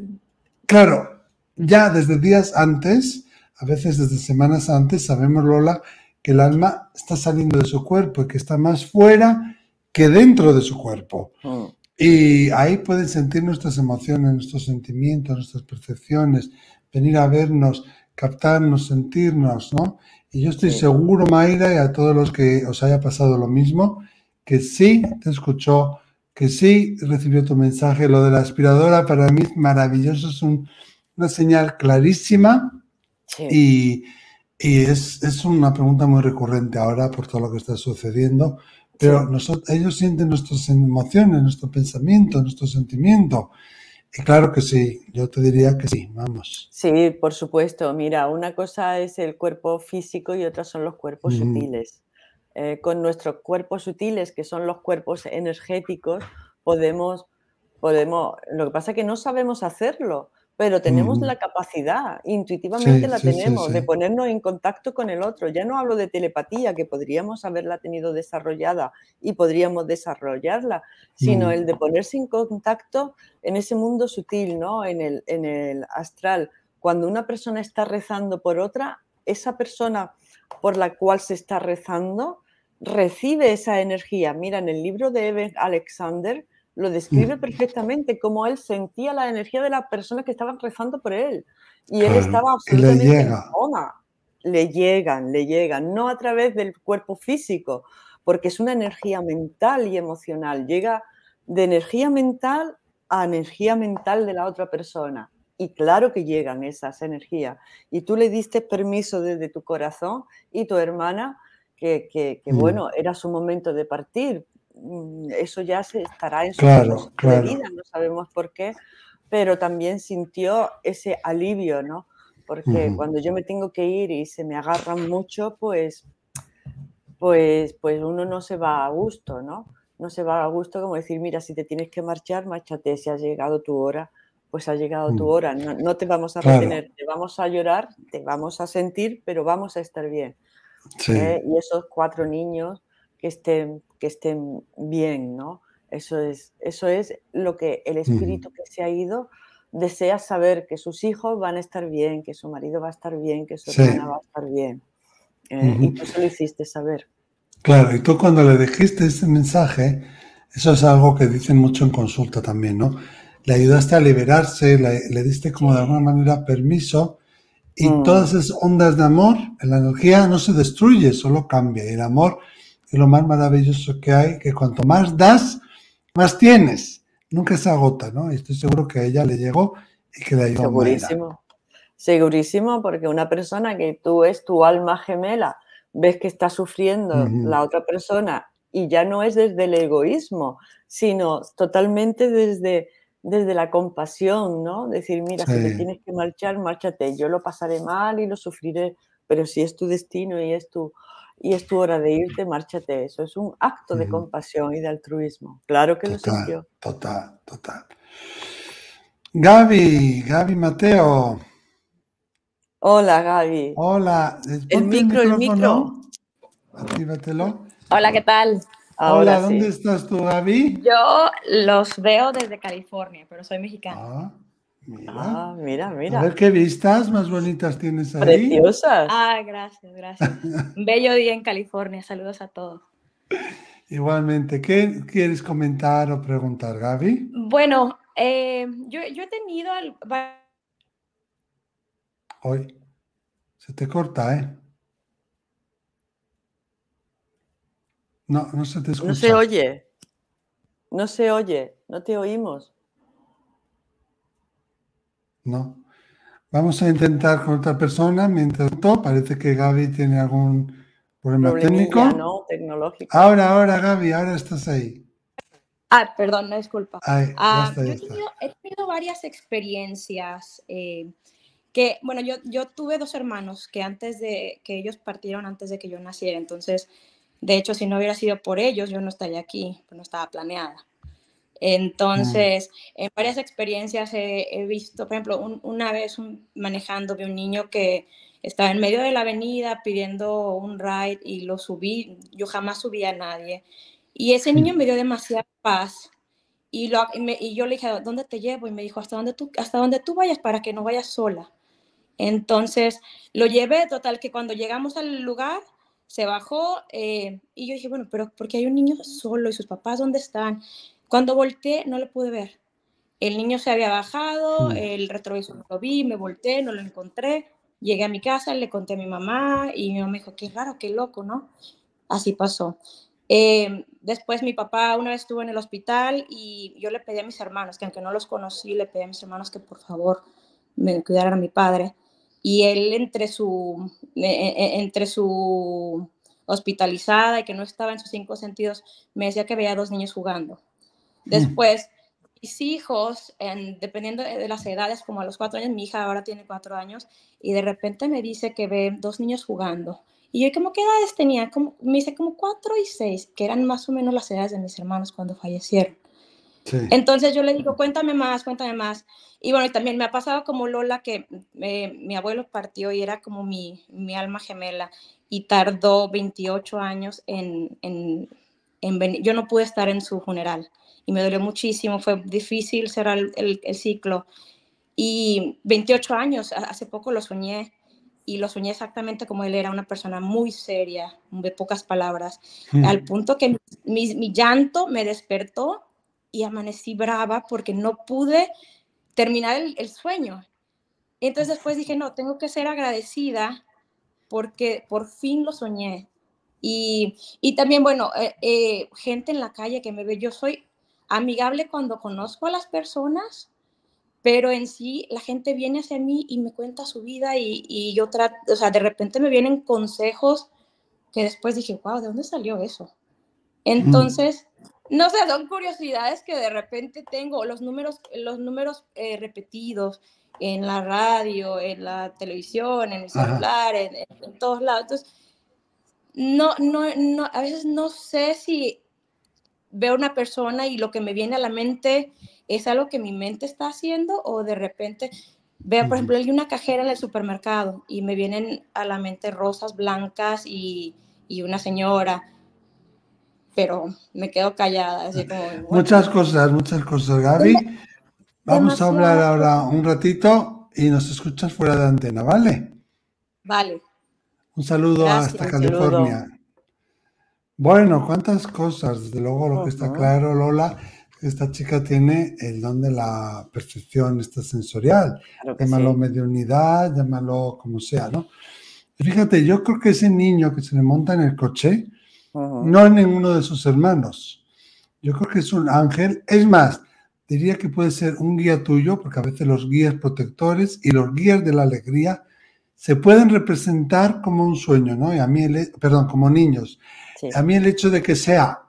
claro, ya desde días antes, a veces desde semanas antes, sabemos, Lola, que el alma está saliendo de su cuerpo y que está más fuera que dentro de su cuerpo. Mm. Y ahí pueden sentir nuestras emociones, nuestros sentimientos, nuestras percepciones, venir a vernos, captarnos, sentirnos, ¿no? Y yo estoy seguro, Mayra, y a todos los que os haya pasado lo mismo, que sí te escuchó, que sí recibió tu mensaje. Lo de la aspiradora para mí es maravilloso, es una señal clarísima y, es, una pregunta muy recurrente ahora por todo lo que está sucediendo. Pero nosotros, ellos sienten nuestras emociones, nuestro pensamiento, nuestro sentimiento. Y claro que sí, yo te diría que sí, vamos. Sí, por supuesto. Mira, una cosa es el cuerpo físico y otra son los cuerpos sutiles. Eh, con nuestros cuerpos sutiles, que son los cuerpos energéticos, podemos, podemos, lo que pasa es que no sabemos hacerlo, pero tenemos la capacidad, intuitivamente la tenemos, de ponernos en contacto con el otro. Ya no hablo de telepatía, que podríamos haberla tenido desarrollada y podríamos desarrollarla, sino el de ponerse en contacto en ese mundo sutil, ¿no? en, el, en el astral. Cuando una persona está rezando por otra, esa persona por la cual se está rezando recibe esa energía. Mira, en el libro de Eben Alexander lo describe perfectamente, cómo él sentía la energía de las personas que estaban rezando por él. Y él estaba absolutamente le llega. en Le llegan, le llegan, no a través del cuerpo físico, porque es una energía mental y emocional. Llega de energía mental a energía mental de la otra persona. Y claro que llegan esas energías. Y tú le diste permiso desde tu corazón y tu hermana que, mm. bueno, era su momento de partir. Mm, eso ya se estará en su vida, no sabemos por qué, pero también sintió ese alivio, ¿no? Porque cuando yo me tengo que ir y se me agarran mucho, pues, pues, pues uno no se va a gusto, ¿no? No se va a gusto como decir, mira, si te tienes que marchar, márchate, si ha llegado tu hora, pues ha llegado tu mm. hora, no, te vamos a retener, te vamos a llorar, te vamos a sentir, pero vamos a estar bien. ¿eh? y esos cuatro niños que estén, que estén bien, ¿no? Eso es, eso es lo que el espíritu que se ha ido desea saber que sus hijos van a estar bien, que su marido va a estar bien, que su hermana va a estar bien. ¿eh? Y tú se lo hiciste saber. Claro, y tú cuando le dijiste ese mensaje, eso es algo que dicen mucho en consulta también, ¿no? Le ayudaste a liberarse, le, le diste como de alguna manera permiso y mm. todas esas ondas de amor, la energía no se destruye, solo cambia. Y el amor es lo más maravilloso que hay, que cuanto más das, más tienes. Nunca se agota, ¿no? Y estoy seguro que a ella le llegó y que le ayudó Segurísimo. Segurísimo, porque una persona que tú es tu alma gemela, ves que está sufriendo la otra persona y ya no es desde el egoísmo, sino totalmente desde, desde la compasión, ¿no? Decir, mira, si te tienes que marchar, márchate, yo lo pasaré mal y lo sufriré, pero si es tu destino y es tu, y es tu hora de irte, márchate. Eso es un acto de compasión y de altruismo. Claro que lo sintió. Total, total. Gaby, Gaby Mateo. Hola, Gaby. Hola. El micro, el micro. Actívatelo. Hola, ¿qué tal? Hola, ¿dónde estás tú, Gaby? Yo los veo desde California, pero soy mexicana. Ah, mira. Ah, mira, mira. A ver qué vistas más bonitas tienes ahí. Preciosas. Ah, gracias, gracias. bello día en California. Saludos a todos. Igualmente, ¿qué quieres comentar o preguntar, Gaby? Bueno, eh, yo, he tenido... Hoy se te corta, ¿eh? No, no se te escucha. No se oye. No se oye. No te oímos. No. Vamos a intentar con otra persona. Mientras tanto, parece que Gaby tiene algún problema técnico. No, tecnológico. Ahora, ahora, Gaby, ahora estás ahí. Ah, perdón, no disculpa. Ah, yo he, tenido, varias experiencias eh, que, bueno, yo, yo tuve dos hermanos que antes de que ellos partieron antes de que yo naciera, entonces, de hecho, si no hubiera sido por ellos, yo no estaría aquí, pues no estaba planeada. Entonces, en varias experiencias he, visto, por ejemplo, una vez manejando vi un niño que estaba en medio de la avenida pidiendo un ride y lo subí, yo jamás subí a nadie y ese niño me dio demasiada paz. Y, lo, y, yo le dije, ¿dónde te llevo? Y me dijo, hasta donde, tú, hasta donde tú vayas para que no vayas sola. Entonces lo llevé, total, que cuando llegamos al lugar, se bajó eh, y yo dije, bueno, pero porque hay un niño solo y sus papás dónde están? Cuando volteé, no lo pude ver. El niño se había bajado, mm. el retrovisor no lo vi, me volteé, no lo encontré. Llegué a mi casa, le conté a mi mamá y mi mamá me dijo, qué raro, qué loco, ¿no? Así pasó. Eh, después mi papá una vez estuvo en el hospital y yo le pedí a mis hermanos, que aunque no los conocí, le pedí a mis hermanos que por favor me cuidaran a mi padre. Y él entre su, e, e, entre su hospitalizada y que no estaba en sus cinco sentidos, me decía que veía dos niños jugando. Después, mis hijos, en, dependiendo de las edades, como a los cuatro años, mi hija ahora tiene cuatro años, y de repente me dice que ve dos niños jugando. Y yo, como qué edades tenía? Como, me dice como cuatro y seis, que eran más o menos las edades de mis hermanos cuando fallecieron. Entonces yo le digo, cuéntame más, cuéntame más. Y bueno, y también me ha pasado como Lola, que eh, mi abuelo partió y era como mi, mi, alma gemela y tardó 28 años en, en, en venir. Yo no pude estar en su funeral y me dolió muchísimo, fue difícil cerrar el, el ciclo. Y 28 años, hace poco lo soñé y lo soñé exactamente como él era, una persona muy seria, de pocas palabras, al punto que mi, mi, llanto me despertó y amanecí brava porque no pude terminar el, el, sueño. Entonces después dije, no, tengo que ser agradecida porque por fin lo soñé. Y, y también, bueno, eh, eh, gente en la calle que me ve, yo soy amigable cuando conozco a las personas, pero en sí la gente viene hacia mí y me cuenta su vida y, y yo trato, o sea, de repente me vienen consejos que después dije, wow, ¿de dónde salió eso? Entonces, no sé, son curiosidades que de repente tengo, los números, los números eh, repetidos en la radio, en la televisión, en el celular, en, en, todos lados. Entonces, no, no, no, a veces no sé si veo una persona y lo que me viene a la mente es algo que mi mente está haciendo o de repente veo, por ejemplo, hay una cajera en el supermercado y me vienen a la mente rosas blancas y, y una señora, pero me quedo callada. Así como, muchas cosas, muchas cosas, Gaby. Vamos a hablar ahora un ratito y nos escuchas fuera de antena, ¿vale? Vale. Un saludo hasta California. Bueno, cuántas cosas. Desde luego, lo que está claro, Lola, esta chica tiene el don de la percepción esta sensorial. llámalo mediunidad, llámalo como sea, ¿no? fíjate, yo creo que ese niño que se le monta en el coche no es ninguno de sus hermanos. Yo creo que es un ángel. Es más, diría que puede ser un guía tuyo, porque a veces los guías protectores y los guías de la alegría se pueden representar como un sueño, ¿no? Y a mí, el, perdón, como niños. A mí el hecho de que sea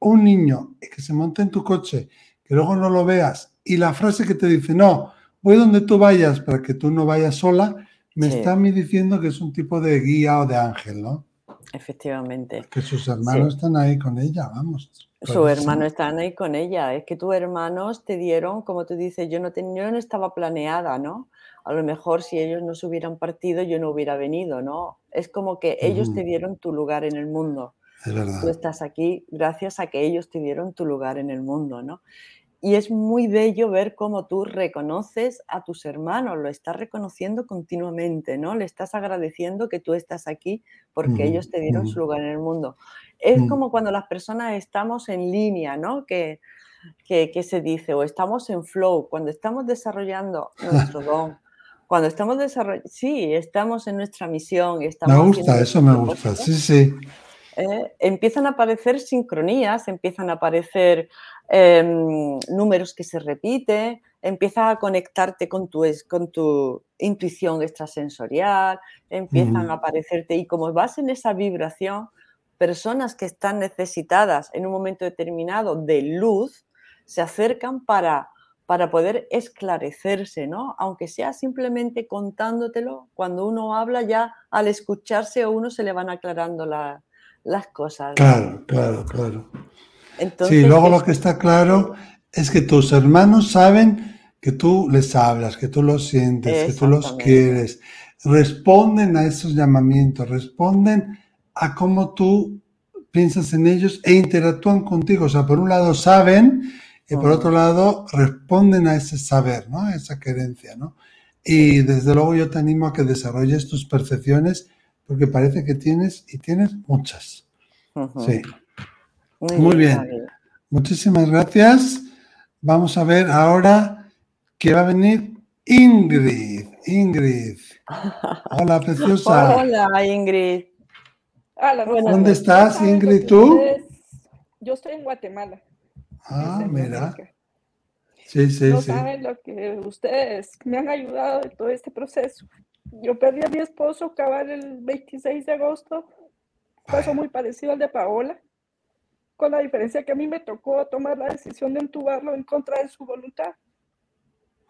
un niño y que se monte en tu coche, que luego no lo veas, y la frase que te dice, no, voy donde tú vayas para que tú no vayas sola, me está a mí diciendo que es un tipo de guía o de ángel, ¿no? Efectivamente. Que sus hermanos están ahí con ella, vamos. Sus hermanos están ahí con ella. Es que tus hermanos te dieron, como tú dices, yo no, yo no estaba planeada, ¿no? A lo mejor si ellos no se hubieran partido, yo no hubiera venido, ¿no? Es como que ellos te dieron tu lugar en el mundo. Es verdad. Tú estás aquí gracias a que ellos te dieron tu lugar en el mundo, ¿no? Y es muy bello ver cómo tú reconoces a tus hermanos, lo estás reconociendo continuamente, ¿no? Le estás agradeciendo que tú estás aquí porque ellos te dieron su lugar en el mundo. Es mm. como cuando las personas estamos en línea, ¿no? Que, que, se dice, o estamos en flow, cuando estamos desarrollando nuestro don, cuando estamos desarrollando, sí, estamos en nuestra misión. Estamos me gusta, eso me gusta, sí, sí. Eh, empiezan a aparecer sincronías, empiezan a aparecer Em, números que se repiten, empieza a conectarte con tu, con tu intuición extrasensorial, empiezan a aparecerte y como vas en esa vibración, personas que están necesitadas en un momento determinado de luz se acercan para, para poder esclarecerse, ¿no? Aunque sea simplemente contándotelo, cuando uno habla ya al escucharse a uno se le van aclarando las cosas. Claro, claro, claro sí, luego lo que está claro es que tus hermanos saben que tú les hablas, que tú los sientes, que tú los quieres. Responden a esos llamamientos, responden a cómo tú piensas en ellos e interactúan contigo. O sea, por un lado saben y por otro lado responden a ese saber, ¿no? A esa querencia, ¿no? Y desde luego yo te animo a que desarrolles tus percepciones porque parece que tienes y tienes muchas. Sí. Muy, bien. Muchísimas gracias. Vamos a ver ahora que va a venir Ingrid. Ingrid. Hola, preciosa. Hola, Ingrid. Hola, ¿Dónde estás, Ingrid, tú? Yo estoy en Guatemala. Ah, mira. Sí, sí, no sí. saben lo que ustedes me han ayudado en todo este proceso. Yo perdí a mi esposo acabar el 26 de agosto. Pasó muy parecido al de Paola con la diferencia que a mí me tocó tomar la decisión de entubarlo en contra de su voluntad.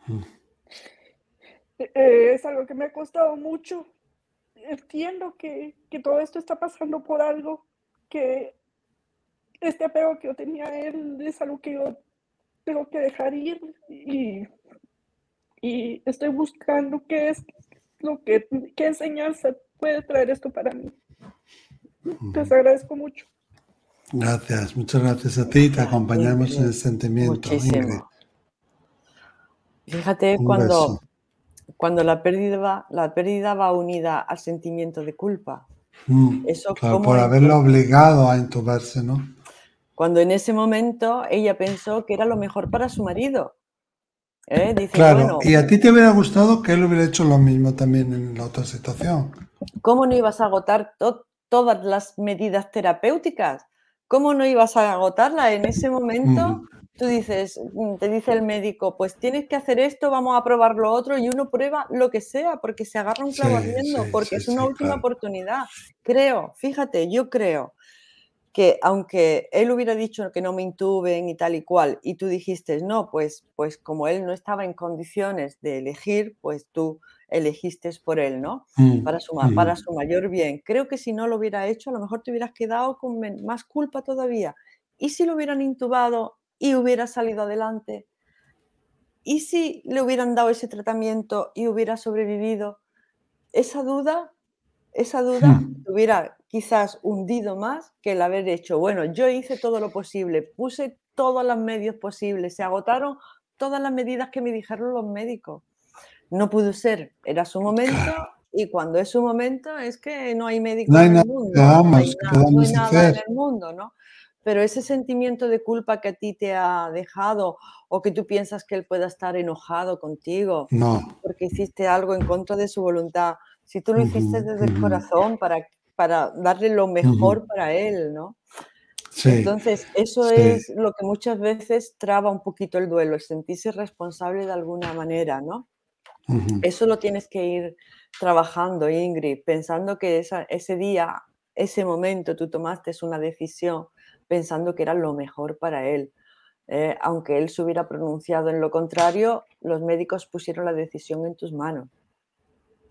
Mm. Eh, es algo que me ha costado mucho. Entiendo que, que, todo esto está pasando por algo, que este apego que yo tenía a él es algo que yo tengo que dejar ir y, y estoy buscando qué es lo que, qué enseñanza puede traer esto para mí. Les agradezco mucho. Gracias, muchas gracias a ti. Te acompañamos en el sentimiento. Fíjate cuando, cuando la pérdida va, la pérdida va unida al sentimiento de culpa. Mm, Eso por haberla obligado a entubarse, ¿no? Cuando en ese momento ella pensó que era lo mejor para su marido. ¿Eh? claro, y a ti te hubiera gustado que él hubiera hecho lo mismo también en la otra situación. ¿Cómo no ibas a agotar todas las medidas terapéuticas? ¿Cómo no ibas a agotarla en ese momento? Tú dices, mm, te dice el médico, pues tienes que hacer esto, vamos a probar lo otro y uno prueba lo que sea porque se agarra un clavo porque es una última oportunidad. Creo, fíjate, yo creo que aunque él hubiera dicho que no me intuben y tal y cual, y tú dijiste, no, pues, pues como él no estaba en condiciones de elegir, pues tú elegiste por él, ¿no? Mm, para, su, para su mayor bien. Creo que si no lo hubiera hecho, a lo mejor te hubieras quedado con más culpa todavía. ¿Y si lo hubieran intubado y hubiera salido adelante? ¿Y si le hubieran dado ese tratamiento y hubiera sobrevivido? Esa duda, esa duda hmm. te hubiera quizás hundido más que el haber hecho, bueno, yo hice todo lo posible, puse todos los medios posibles, se agotaron todas las medidas que me dijeron los médicos no pudo ser, era su momento y cuando es su momento es que no hay médico en el mundo, no hay, nada, en el mundo, ¿no? Pero ese sentimiento de culpa que a ti te ha dejado o que tú piensas que él pueda estar enojado contigo porque hiciste algo en contra de su voluntad, si tú lo hiciste desde el corazón para, para darle lo mejor para él, ¿no? Entonces, eso es lo que muchas veces traba un poquito el duelo, el sentirse responsable de alguna manera, ¿no? Eso lo tienes que ir trabajando, Ingrid, pensando que ese día, ese momento, tú tomaste una decisión pensando que era lo mejor para él. Eh, aunque él se hubiera pronunciado en lo contrario, los médicos pusieron la decisión en tus manos.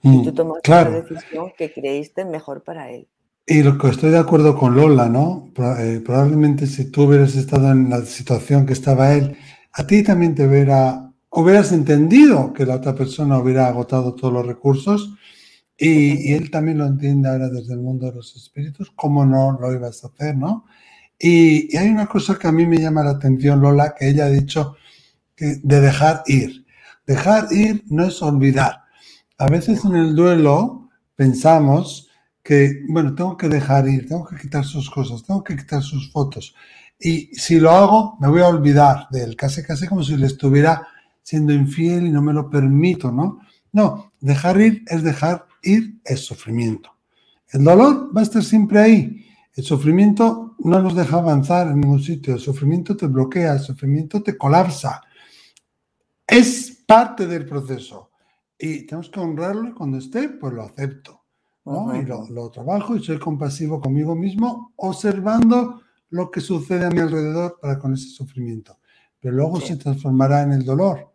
Y mm, tú tomaste la decisión que creíste mejor para él. Y lo que estoy de acuerdo con Lola, ¿no? Eh, probablemente si tú hubieras estado en la situación que estaba él, a ti también te hubiera, hubieras entendido que la otra persona hubiera agotado todos los recursos y, él también lo entiende ahora desde el mundo de los espíritus, ¿cómo no lo ibas a hacer, no? Y, y hay una cosa que a mí me llama la atención, Lola, que ella ha dicho que de dejar ir. Dejar ir no es olvidar. A veces en el duelo pensamos que, bueno, tengo que dejar ir, tengo que quitar sus cosas, tengo que quitar sus fotos. Y si lo hago, me voy a olvidar de él, casi, casi como si le estuviera siendo infiel y no me lo permito, ¿no? No, dejar ir es dejar ir el sufrimiento. El dolor va a estar siempre ahí. El sufrimiento no nos deja avanzar en ningún sitio. El sufrimiento te bloquea, el sufrimiento te colapsa. Es parte del proceso. Y tenemos que honrarlo y cuando esté, pues lo acepto. Y lo, trabajo y soy compasivo conmigo mismo, observando lo que sucede a mi alrededor para con ese sufrimiento. Pero luego se transformará en el dolor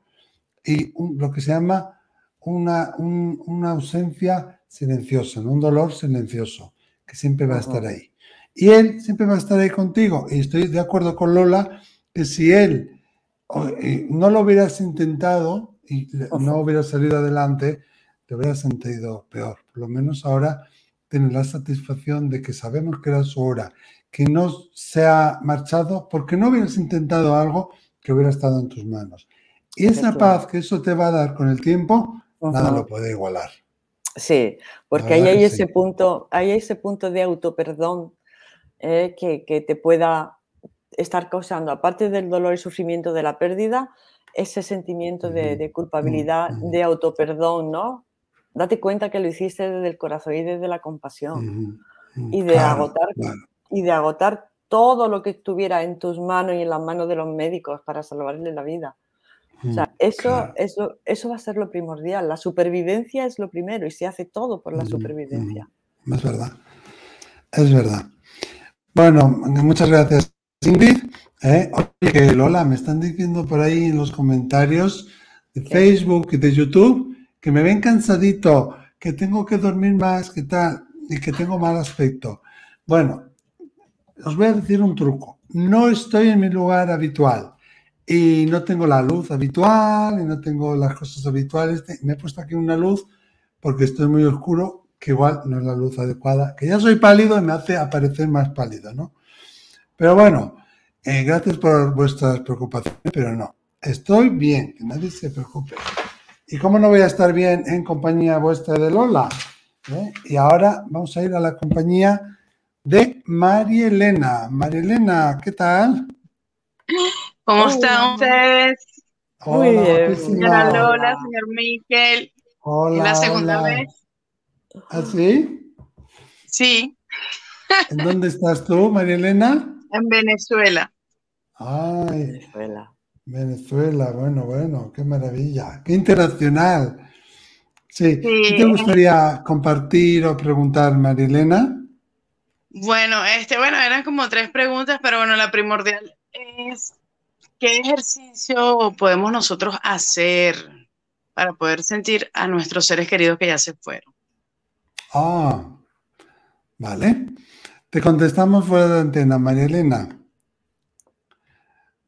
y lo que se llama una, una ausencia silenciosa, un dolor silencioso, que siempre va a estar ahí. Y él siempre va a estar ahí contigo. Y estoy de acuerdo con Lola que si él no lo hubieras intentado y no hubiera salido adelante, te hubieras sentido peor. Por lo menos ahora tienes la satisfacción de que sabemos que era su hora, que no se ha marchado porque no hubieras intentado algo que hubiera estado en tus manos. Y esa paz que eso te va a dar con el tiempo, nada lo puede igualar. Sí, porque ahí hay, ese punto, hay ese punto de autoperdón eh, que, que, te pueda estar causando, aparte del dolor y sufrimiento de la pérdida, ese sentimiento de, culpabilidad, de autoperdón, ¿no? date cuenta que lo hiciste desde el corazón y desde la compasión. Y de agotar y de agotar todo lo que estuviera en tus manos y en las manos de los médicos para salvarle la vida. O sea, eso, eso, eso va a ser lo primordial. La supervivencia es lo primero y se hace todo por la supervivencia. Es verdad. Es verdad. Bueno, muchas gracias, Ingrid. ¿eh? Oye, Lola, me están diciendo por ahí en los comentarios de Facebook y de YouTube que me ven cansadito, que tengo que dormir más, que tal, y que tengo mal aspecto. Bueno, os voy a decir un truco. No estoy en mi lugar habitual y no tengo la luz habitual y no tengo las cosas habituales. Me he puesto aquí una luz porque estoy muy oscuro, que igual no es la luz adecuada, que ya soy pálido y me hace aparecer más pálido, ¿no? Pero bueno, eh, gracias por vuestras preocupaciones, pero no, estoy bien, que nadie se preocupe. ¿Y cómo no voy a estar bien en compañía vuestra de Lola? ¿Eh? Y ahora vamos a ir a la compañía de María Elena. María Elena, ¿qué tal? ¿Cómo están ustedes? Muy bien. Señora Lola, señor Miquel. Hola. la segunda vez. ¿Ah, sí? Sí. ¿En dónde estás tú, María Elena? En Venezuela. Ay. Venezuela. Venezuela, bueno, bueno, qué maravilla, qué internacional. Sí, ¿qué te gustaría compartir o preguntar, Marilena? Bueno, este, bueno, eran como tres preguntas, pero bueno, la primordial es ¿qué ejercicio podemos nosotros hacer para poder sentir a nuestros seres queridos que ya se fueron? Ah, vale. Te contestamos fuera de antena, María Elena.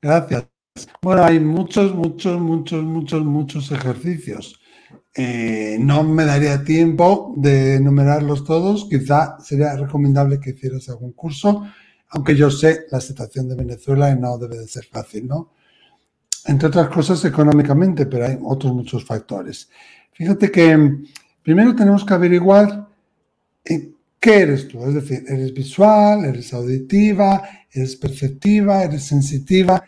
Gracias. Bueno, hay muchos, muchos, muchos, muchos, muchos ejercicios. Eh, no me daría tiempo de enumerarlos todos. Quizá sería recomendable que hicieras algún curso, aunque yo sé la situación de Venezuela y no debe de ser fácil, ¿no? Entre otras cosas económicamente, pero hay otros muchos factores. Fíjate que mm, primero tenemos que averiguar eh, qué eres tú. Es decir, eres visual, eres auditiva, eres perceptiva, eres sensitiva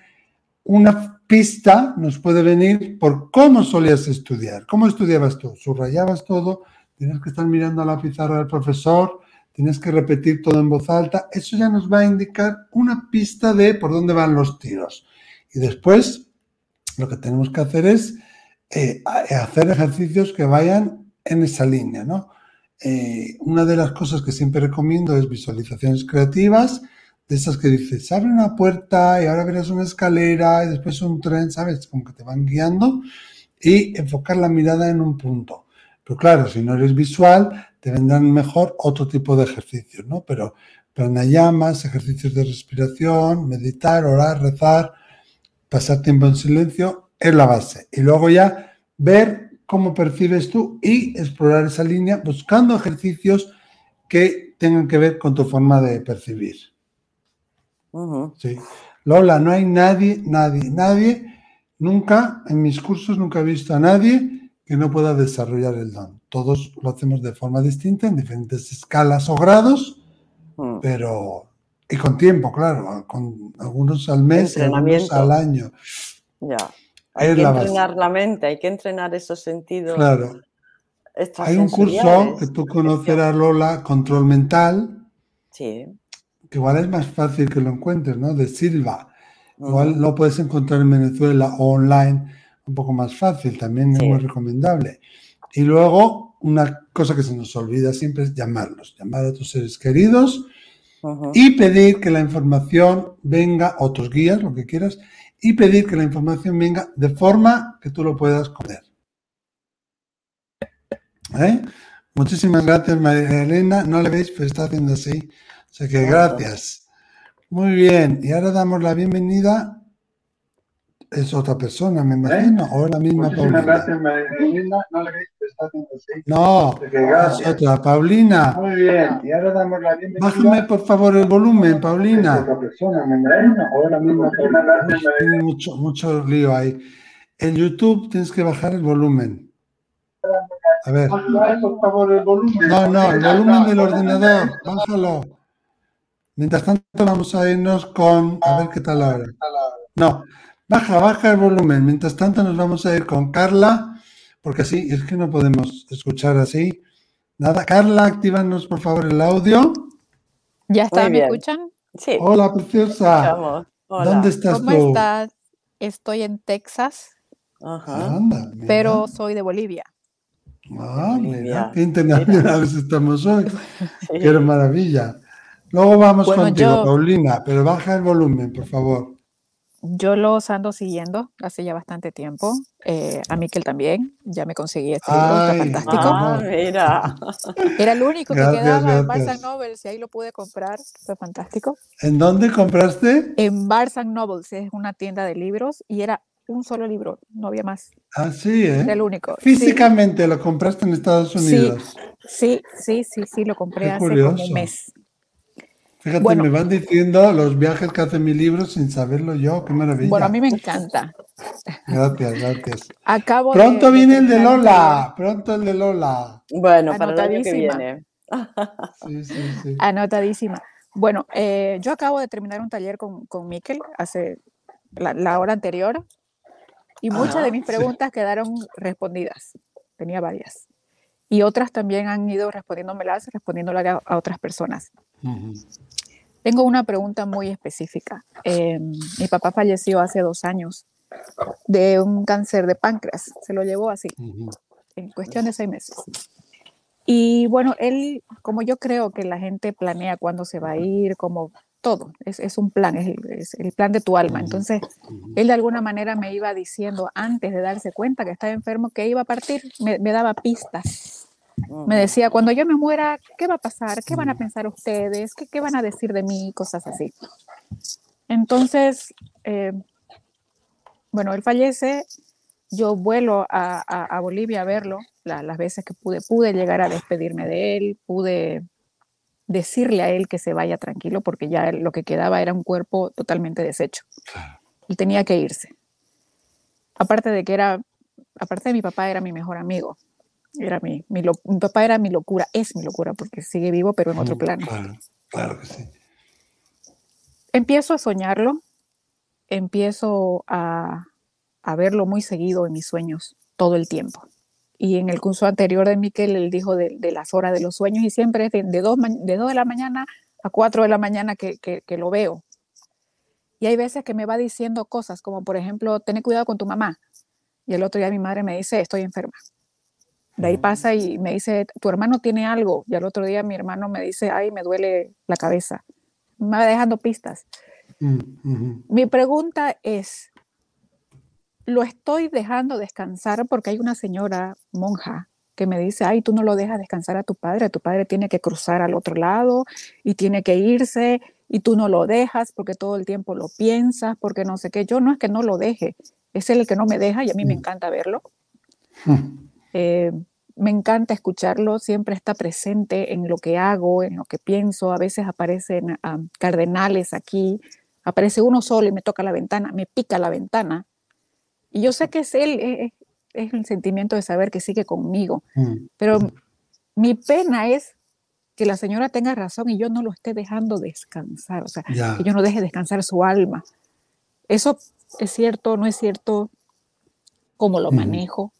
una pista nos puede venir por cómo solías estudiar. ¿Cómo estudiabas tú? ¿Subrayabas todo? ¿Tienes que estar mirando a la pizarra del profesor? tienes que repetir todo en voz alta, eso ya nos va a indicar una pista de por dónde van los tiros. Y después lo que tenemos que hacer es eh, hacer ejercicios que vayan en esa línea, ¿no? Eh, una de las cosas que siempre recomiendo es visualizaciones creativas, de esas que dices, abre una puerta y ahora verás una escalera y después un tren, ¿sabes? Como que te van guiando y enfocar la mirada en un punto. Pero claro, si no eres visual, te vendrán mejor otro tipo de ejercicios, ¿no? Pero pranayamas, ejercicios de respiración, meditar, orar, rezar, pasar tiempo en silencio, es la base. Y luego ya ver cómo percibes tú y explorar esa línea buscando ejercicios que tengan que ver con tu forma de percibir. Sí. Lola, no hay nadie, nadie, nadie, nunca, en mis cursos nunca he visto a nadie que no pueda desarrollar el don. Todos lo hacemos de forma distinta, en diferentes escalas o grados, mm. pero, y con tiempo, claro, con algunos al mes, algunos al año. Ya. Hay que entrenar la mente, hay que entrenar esos sentidos. Claro. Hay un curso que tú conocerás, Lola, Control Mental. Sí. Que igual es más fácil que lo encuentres, ¿no? De Silva. Igual lo puedes encontrar en Venezuela o online, un poco más fácil, también es muy recomendable. Y luego, una cosa que se nos olvida siempre es llamarlos, llamar a tus seres queridos y pedir que la información venga, otros guías, lo que quieras, y pedir que la información venga de forma que tú lo puedas comer. ¿Eh? Muchísimas gracias, María Elena. No le veis, pero está haciendo así. O sea que gracias. Muy bien. Y ahora damos la bienvenida. Es otra persona, me imagino. O la misma Muchísimas gracias, Elena. No le. No, es otra. Paulina. Muy bien. Y ahora damos la bienvenida. Bájame, por favor, el volumen, Paulina. Es otra persona, me imagino. O la misma Paulina. Tiene mucho, mucho lío ahí. En YouTube tienes que bajar el volumen. A ver. por favor, el volumen. No, no, el volumen del ordenador. Bájalo. Mientras tanto, vamos a irnos con. A ver qué tal ahora. No, baja, baja el volumen. Mientras tanto, nos vamos a ir con Carla, porque así es que no podemos escuchar así. Nada, Carla, actívanos por favor el audio. ¿Ya está? ¿Me escuchan? Sí. Hola, preciosa. ¿Dónde estás ¿Cómo estás? Estoy en Texas. Ajá. pero soy de Bolivia. Ah, mira, qué internacionales estamos hoy. Qué maravilla. Luego vamos contigo, Paulina, pero baja el volumen, por favor. Yo los ando siguiendo hace ya bastante tiempo. Eh, a Miquel también. Ya me conseguí este libro, está fantástico. Ah, mira. Era el único que quedaba en Barnes Nobles y ahí lo pude comprar. Fue fantástico. ¿En dónde compraste? En Barnes Nobles, es una tienda de libros y era un solo libro, no había más. Ah, sí, ¿eh? Era el único. Físicamente lo compraste en Estados Unidos. Sí, sí, sí, sí, lo compré hace como un mes. Fíjate, me van diciendo los viajes que hace mi libro sin saberlo yo, qué maravilla. Bueno, a mí me encanta. Gracias, gracias. pronto viene el de Lola, pronto el de Lola. Bueno, para el año que viene. Sí, sí, sí. Anotadísima. Bueno, eh, yo acabo de terminar un taller con, con Miquel hace la, hora anterior y muchas de mis preguntas quedaron respondidas. Tenía varias. Y otras también han ido respondiéndomelas, respondiéndolas a, a otras personas. Tengo una pregunta muy específica. Eh, mi papá falleció hace dos años de un cáncer de páncreas. Se lo llevó así, en cuestión de seis meses. Y bueno, él, como yo creo que la gente planea cuándo se va a ir, como todo, es, un plan, es el, plan de tu alma. Entonces, él de alguna manera me iba diciendo antes de darse cuenta que estaba enfermo que iba a partir, me, me daba pistas me decía, cuando yo me muera, ¿qué va a pasar? ¿Qué van a pensar ustedes? ¿Qué, qué van a decir de mí? Cosas así. Entonces, eh, bueno, él fallece, yo vuelo a, a, Bolivia a verlo, las veces que pude, pude llegar a despedirme de él, pude decirle a él que se vaya tranquilo, porque ya lo que quedaba era un cuerpo totalmente deshecho. Y tenía que irse. Aparte de que era, aparte de mi papá, era mi mejor amigo. Era mi, mi, papá era mi locura, es mi locura porque sigue vivo, pero en otro plano. Claro, claro que sí. Empiezo a soñarlo, empiezo a, a verlo muy seguido en mis sueños todo el tiempo. y en el curso anterior de Miquel él dijo de, las horas de los sueños y siempre es de, de, dos, de de la mañana a 4 de la mañana que, que, lo veo. Y hay veces que me va diciendo cosas como, por ejemplo, ten cuidado con tu mamá. Y el otro día mi madre me dice, estoy enferma. De ahí pasa y me dice, tu hermano tiene algo. Y al otro día mi hermano me dice, ay, me duele la cabeza. Me va dejando pistas. Mm, mi pregunta es, ¿lo estoy dejando descansar porque hay una señora monja que me dice, ay, tú no lo dejas descansar a tu padre, tu padre tiene que cruzar al otro lado y tiene que irse y tú no lo dejas porque todo el tiempo lo piensas, porque no sé qué. Yo no es que no lo deje, es él el que no me deja y a mí me mm. encanta verlo. Mm. Eh, me encanta escucharlo, siempre está presente en lo que hago, en lo que pienso. A veces aparecen ah, cardenales aquí, aparece uno solo y me toca la ventana, me pica la ventana. Y yo sé que es él, es, es el sentimiento de saber que sigue conmigo. Mm. Pero mi pena es que la señora tenga razón y yo no lo esté dejando descansar, o sea, que yo no deje descansar su alma. Eso es cierto, no es cierto, cómo lo manejo.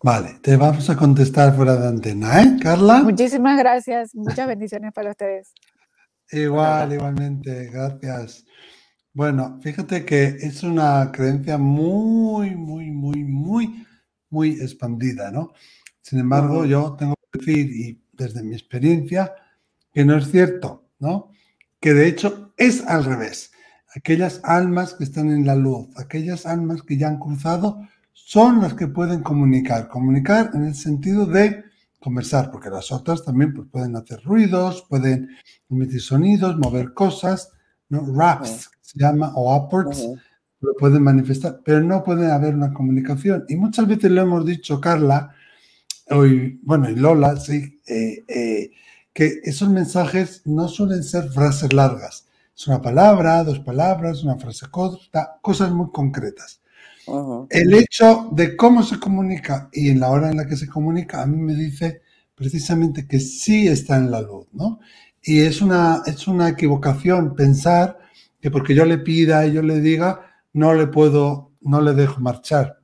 Vale, te vamos a contestar fuera de antena, ¿eh, Carla? Muchísimas gracias, muchas bendiciones para ustedes. Igual, igualmente, gracias. Bueno, fíjate que es una creencia muy, muy, muy, muy, muy expandida, ¿no? Sin embargo, yo tengo que decir, y desde mi experiencia, que no es cierto, ¿no? Que de hecho es al revés. Aquellas almas que están en la luz, aquellas almas que ya han cruzado, son las que pueden comunicar. Comunicar en el sentido de conversar, porque las otras también pues, pueden hacer ruidos, pueden emitir sonidos, mover cosas, ¿no? Raps, se llama, o upwards, lo pueden manifestar, pero no puede haber una comunicación. Y muchas veces lo hemos dicho, Carla, hoy, bueno, y Lola, sí, eh, eh, que esos mensajes no suelen ser frases largas. Es una palabra, dos palabras, una frase corta, cosas muy concretas. El hecho de cómo se comunica y en la hora en la que se comunica, a mí me dice precisamente que sí está en la luz, ¿no? Y es una, es una equivocación pensar que porque yo le pida y yo le diga, no le puedo, no le dejo marchar.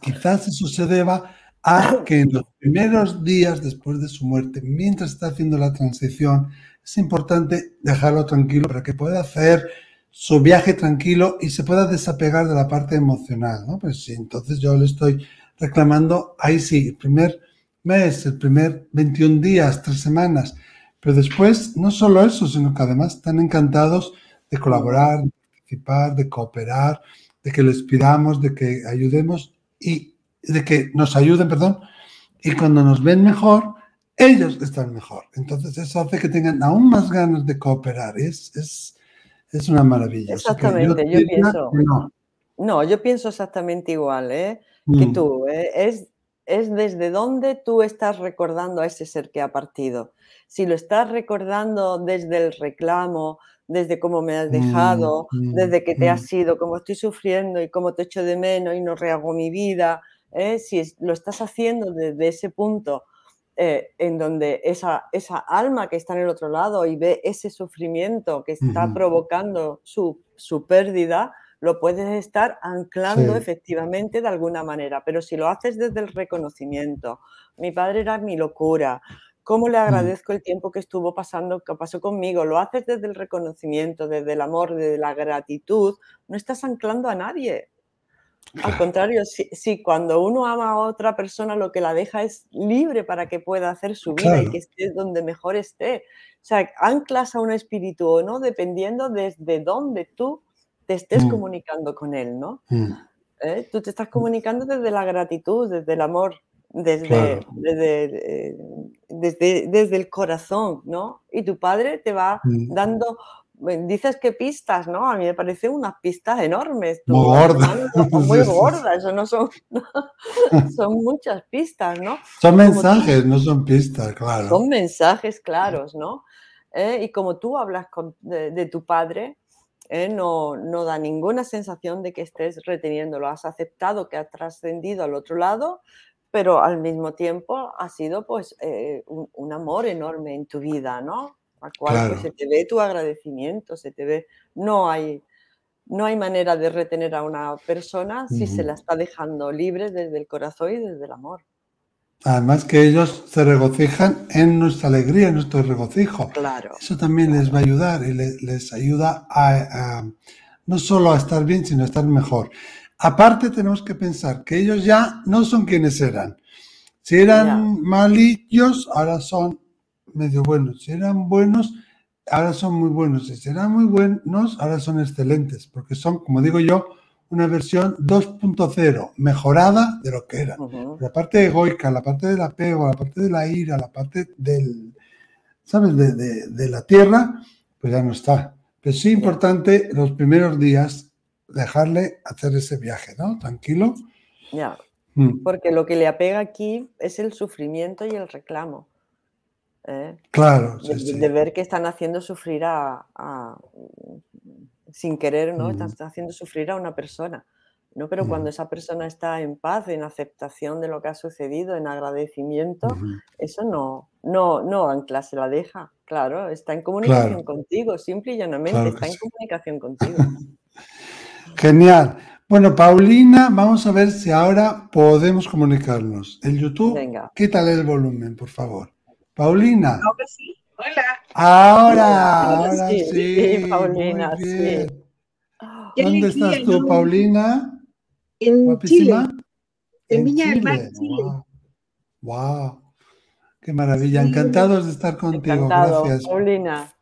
Quizás eso se deba a que en los primeros días después de su muerte, mientras está haciendo la transición, es importante dejarlo tranquilo para que pueda hacer su viaje tranquilo y se pueda desapegar de la parte emocional, ¿no? Pues sí, entonces yo le estoy reclamando, ahí sí, el primer mes, el primer 21 días, tres semanas, pero después no solo eso, sino que además están encantados de colaborar, de participar, de cooperar, de que les pidamos, de que ayudemos y de que nos ayuden, perdón, y cuando nos ven mejor, ellos están mejor. Entonces eso hace que tengan aún más ganas de cooperar. Es, es, es una maravilla. Exactamente, yo, pienso. No. yo pienso exactamente igual ¿eh? que mm. tú. ¿eh? Es, es desde dónde tú estás recordando a ese ser que ha partido. Si lo estás recordando desde el reclamo, desde cómo me has mm, dejado, mm, desde que te has ido, cómo estoy sufriendo y cómo te echo de menos y no rehago mi vida, ¿eh? si lo estás haciendo desde ese punto eh, en donde esa, esa alma que está en el otro lado y ve ese sufrimiento que está provocando su, su, pérdida, lo puedes estar anclando efectivamente de alguna manera. Pero si lo haces desde el reconocimiento, mi padre era mi locura, ¿Cómo le mm. agradezco el tiempo que estuvo pasando, que pasó conmigo? Lo haces desde el reconocimiento, desde el amor, desde la gratitud. No estás anclando a nadie. Al contrario, si, cuando uno ama a otra persona, lo que la deja es libre para que pueda hacer su vida y que esté donde mejor esté. O sea, anclas a un espíritu o no, dependiendo desde dónde tú te estés mm. comunicando con él, ¿no? Mm. ¿Eh? Tú te estás comunicando desde la gratitud, desde el amor, desde, desde, desde, desde, el corazón, ¿no? Y tu padre te va mm. dando, dices que pistas, ¿no? A mí me parecen unas pistas enormes. muy gordas. Muy gordas, eso no son, son muchas pistas, ¿no? Son mensajes, no son pistas, claro. Son mensajes claros, ¿no? ¿Eh? Y como tú hablas con, de, tu padre, ¿eh? no, no da ninguna sensación de que estés reteniéndolo. Has aceptado que ha trascendido al otro lado, pero al mismo tiempo ha sido pues eh, un, amor enorme en tu vida, ¿no? Al cual pues, se te ve tu agradecimiento, se te ve, no hay, no hay manera de retener a una persona si se la está dejando libre desde el corazón y desde el amor. Además que ellos se regocijan en nuestra alegría, en nuestro regocijo. Claro. Eso también les va a ayudar y les, ayuda a, no solo a estar bien, sino a estar mejor. Aparte tenemos que pensar que ellos ya no son quienes eran. Si eran malillos, ahora son medio buenos. Si eran buenos, ahora son muy buenos. Si eran muy buenos, ahora son excelentes. Porque son, como digo yo, una versión 2.0, mejorada de lo que era. La parte egoica, la parte del apego, la parte de la ira, la parte del, ¿sabes? De, la tierra, pues ya no está. Pero sí importante los primeros días dejarle hacer ese viaje, ¿no? Tranquilo. Ya. Mm. Porque lo que le apega aquí es el sufrimiento y el reclamo. ¿Eh? Claro. de, ver que están haciendo sufrir a sin querer, ¿no? Estás haciendo sufrir a una persona. ¿no? Pero cuando esa persona está en paz, en aceptación de lo que ha sucedido, en agradecimiento, eso no, no, no ancla, se la deja. Claro, está en comunicación contigo, simple y llanamente está en comunicación contigo. Genial. Bueno, Paulina, vamos a ver si ahora podemos comunicarnos. El YouTube, Venga. quítale el volumen, por favor. Paulina. Ahora sí. Hola. Ahora, ahora sí, Paulina, sí. ¿Dónde estás tú, Paulina? En Chile. En, Viña del Mar, Chile. Wow. Qué maravilla. Encantados de estar contigo. gracias. Paulina.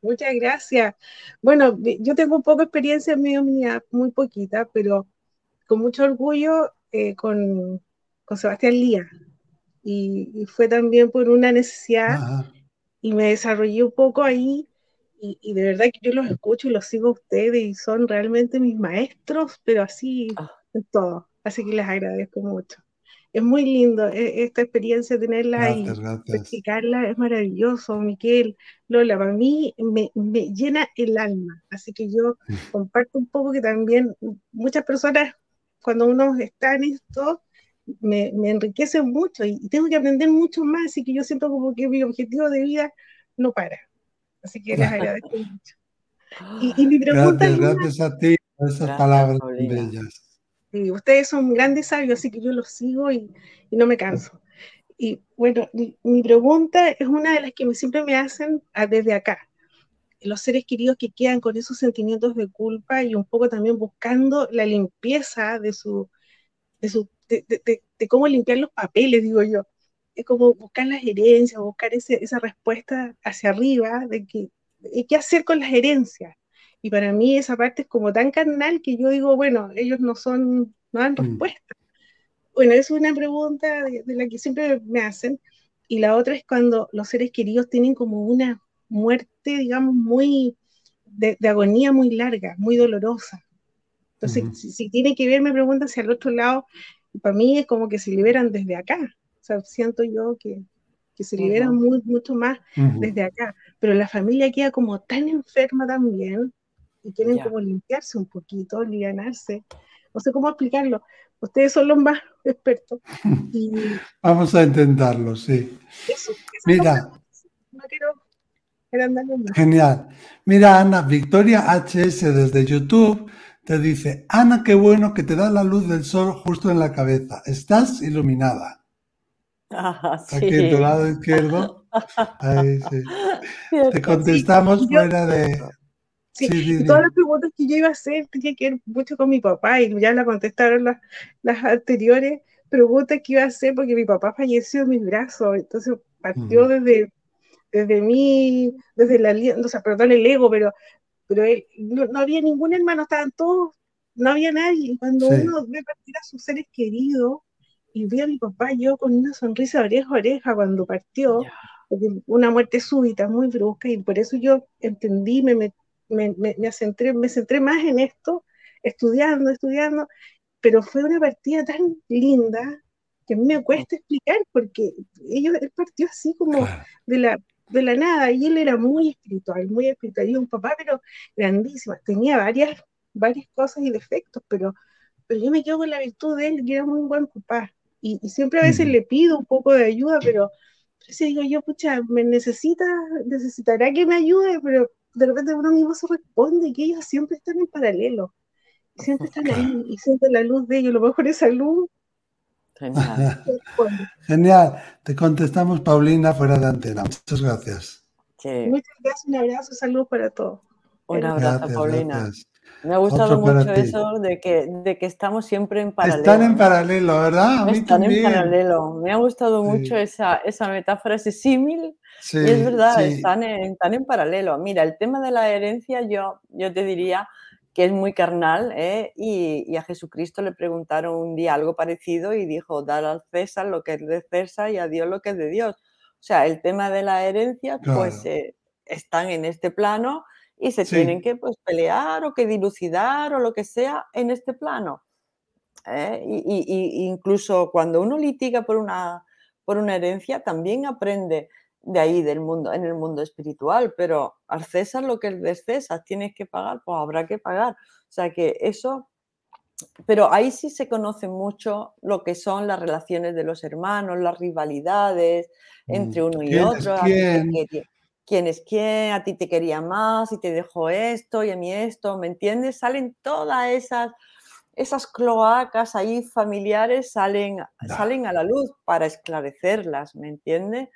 Muchas gracias. Bueno, yo tengo un poco de experiencia en mi comunidad, muy poquita, pero con mucho orgullo eh, con, con, Sebastián Lía. Y, fue también por una necesidad y me desarrollé un poco ahí y, de verdad que yo los escucho y los sigo a ustedes y son realmente mis maestros, pero así ah. en todo. Así que les agradezco mucho. Es muy lindo e, esta experiencia, tenerla y practicarla, es maravilloso, Miquel, Lola, para mí me, me, llena el alma. Así que yo comparto un poco que también muchas personas, cuando uno está en esto, me, me, enriquece mucho y tengo que aprender mucho más, así que yo siento como que mi objetivo de vida no para. Así que les agradezco mucho. Y, mi pregunta gracias, gracias a ti por esas palabras bellas. Ustedes son grandes sabios, así que yo los sigo y, y no me canso. Y bueno, mi, mi, pregunta es una de las que me, siempre me hacen desde acá. Los seres queridos que quedan con esos sentimientos de culpa y un poco también buscando la limpieza de su, de su de, cómo limpiar los papeles, digo yo. Es como buscar las herencias, buscar ese, esa respuesta hacia arriba de que, qué hacer con las herencias. Y para mí esa parte es como tan carnal que yo digo, bueno, ellos no son, no dan mm. respuesta. Bueno, es una pregunta de, la que siempre me hacen. Y la otra es cuando los seres queridos tienen como una muerte, digamos, muy de, agonía muy larga, muy dolorosa. Entonces, si, si, tiene que ver, me preguntan si al otro lado para mí es como que se liberan desde acá. O sea, siento yo que, que se liberan mucho más desde acá. Pero la familia queda como tan enferma también y quieren como limpiarse un poquito, alivianarse. No sé cómo explicarlo. Ustedes son los más expertos. Vamos a intentarlo, sí. Mira. No quiero Genial. Mira, Ana, Victoria HS desde YouTube te dice, Ana, qué bueno que te da la luz del sol justo en la cabeza. Estás iluminada. Aquí en tu lado izquierdo. Ahí, sí. Te contestamos fuera de... Sí, todas las preguntas que yo iba a hacer tenía que ver mucho con mi papá y ya la contestaron las, las anteriores preguntas que iba a hacer porque mi papá falleció en mis brazos, entonces partió desde, desde mí, desde la, o sea, perdón el ego, pero pero él, no, había ningún hermano, estaban todos, no había nadie. Cuando uno ve partir a sus seres queridos y ve a mi papá, yo con una sonrisa oreja a oreja cuando partió, una muerte súbita, muy brusca, y por eso yo entendí, me, me, me, me, centré, me centré más en esto, estudiando, estudiando, pero fue una partida tan linda que a mí me cuesta explicar porque ellos, él partió así como de la de la nada, y él era muy espiritual, muy espiritual, y un papá, pero grandísimo, tenía varias, varias cosas y defectos, pero, pero yo me quedo con la virtud de él, que era muy buen papá, y, siempre a veces le pido un poco de ayuda, pero, si digo yo, pucha, me necesita, necesitará que me ayude, pero de repente uno mismo se responde que ellos siempre están en paralelo, siempre están ahí y sienten la luz de ellos, lo mejor esa luz. Genial. Genial. Te contestamos, Paulina, fuera de antena. Muchas gracias. Muchas gracias, un abrazo, saludos para todos. Un abrazo, Paulina. Me ha gustado mucho eso de que, de que estamos siempre en paralelo. Están en paralelo, ¿verdad? Están en paralelo. Me ha gustado mucho esa, esa metáfora, ese símil. y es verdad, están, en, están en paralelo. Mira, el tema de la herencia, yo, yo te diría que es muy carnal, ¿eh? y, y, a Jesucristo le preguntaron un día algo parecido y dijo, dar al César lo que es de César y a Dios lo que es de Dios. O sea, el tema de la herencia, pues eh, están en este plano y se tienen que pues, pelear o que dilucidar o lo que sea en este plano. ¿eh? Y, incluso cuando uno litiga por una, por una herencia, también aprende de ahí, del mundo, en el mundo espiritual, pero al César lo que es de César, tienes que pagar, pues habrá que pagar. O sea que eso, pero ahí sí se conoce mucho lo que son las relaciones de los hermanos, las rivalidades entre mm, uno y otro quién es quién, a ti te quería más y te dejó esto y a mí esto, ¿me entiendes? Salen todas esas, esas cloacas ahí familiares, salen, salen a la luz para esclarecerlas, ¿me entiendes?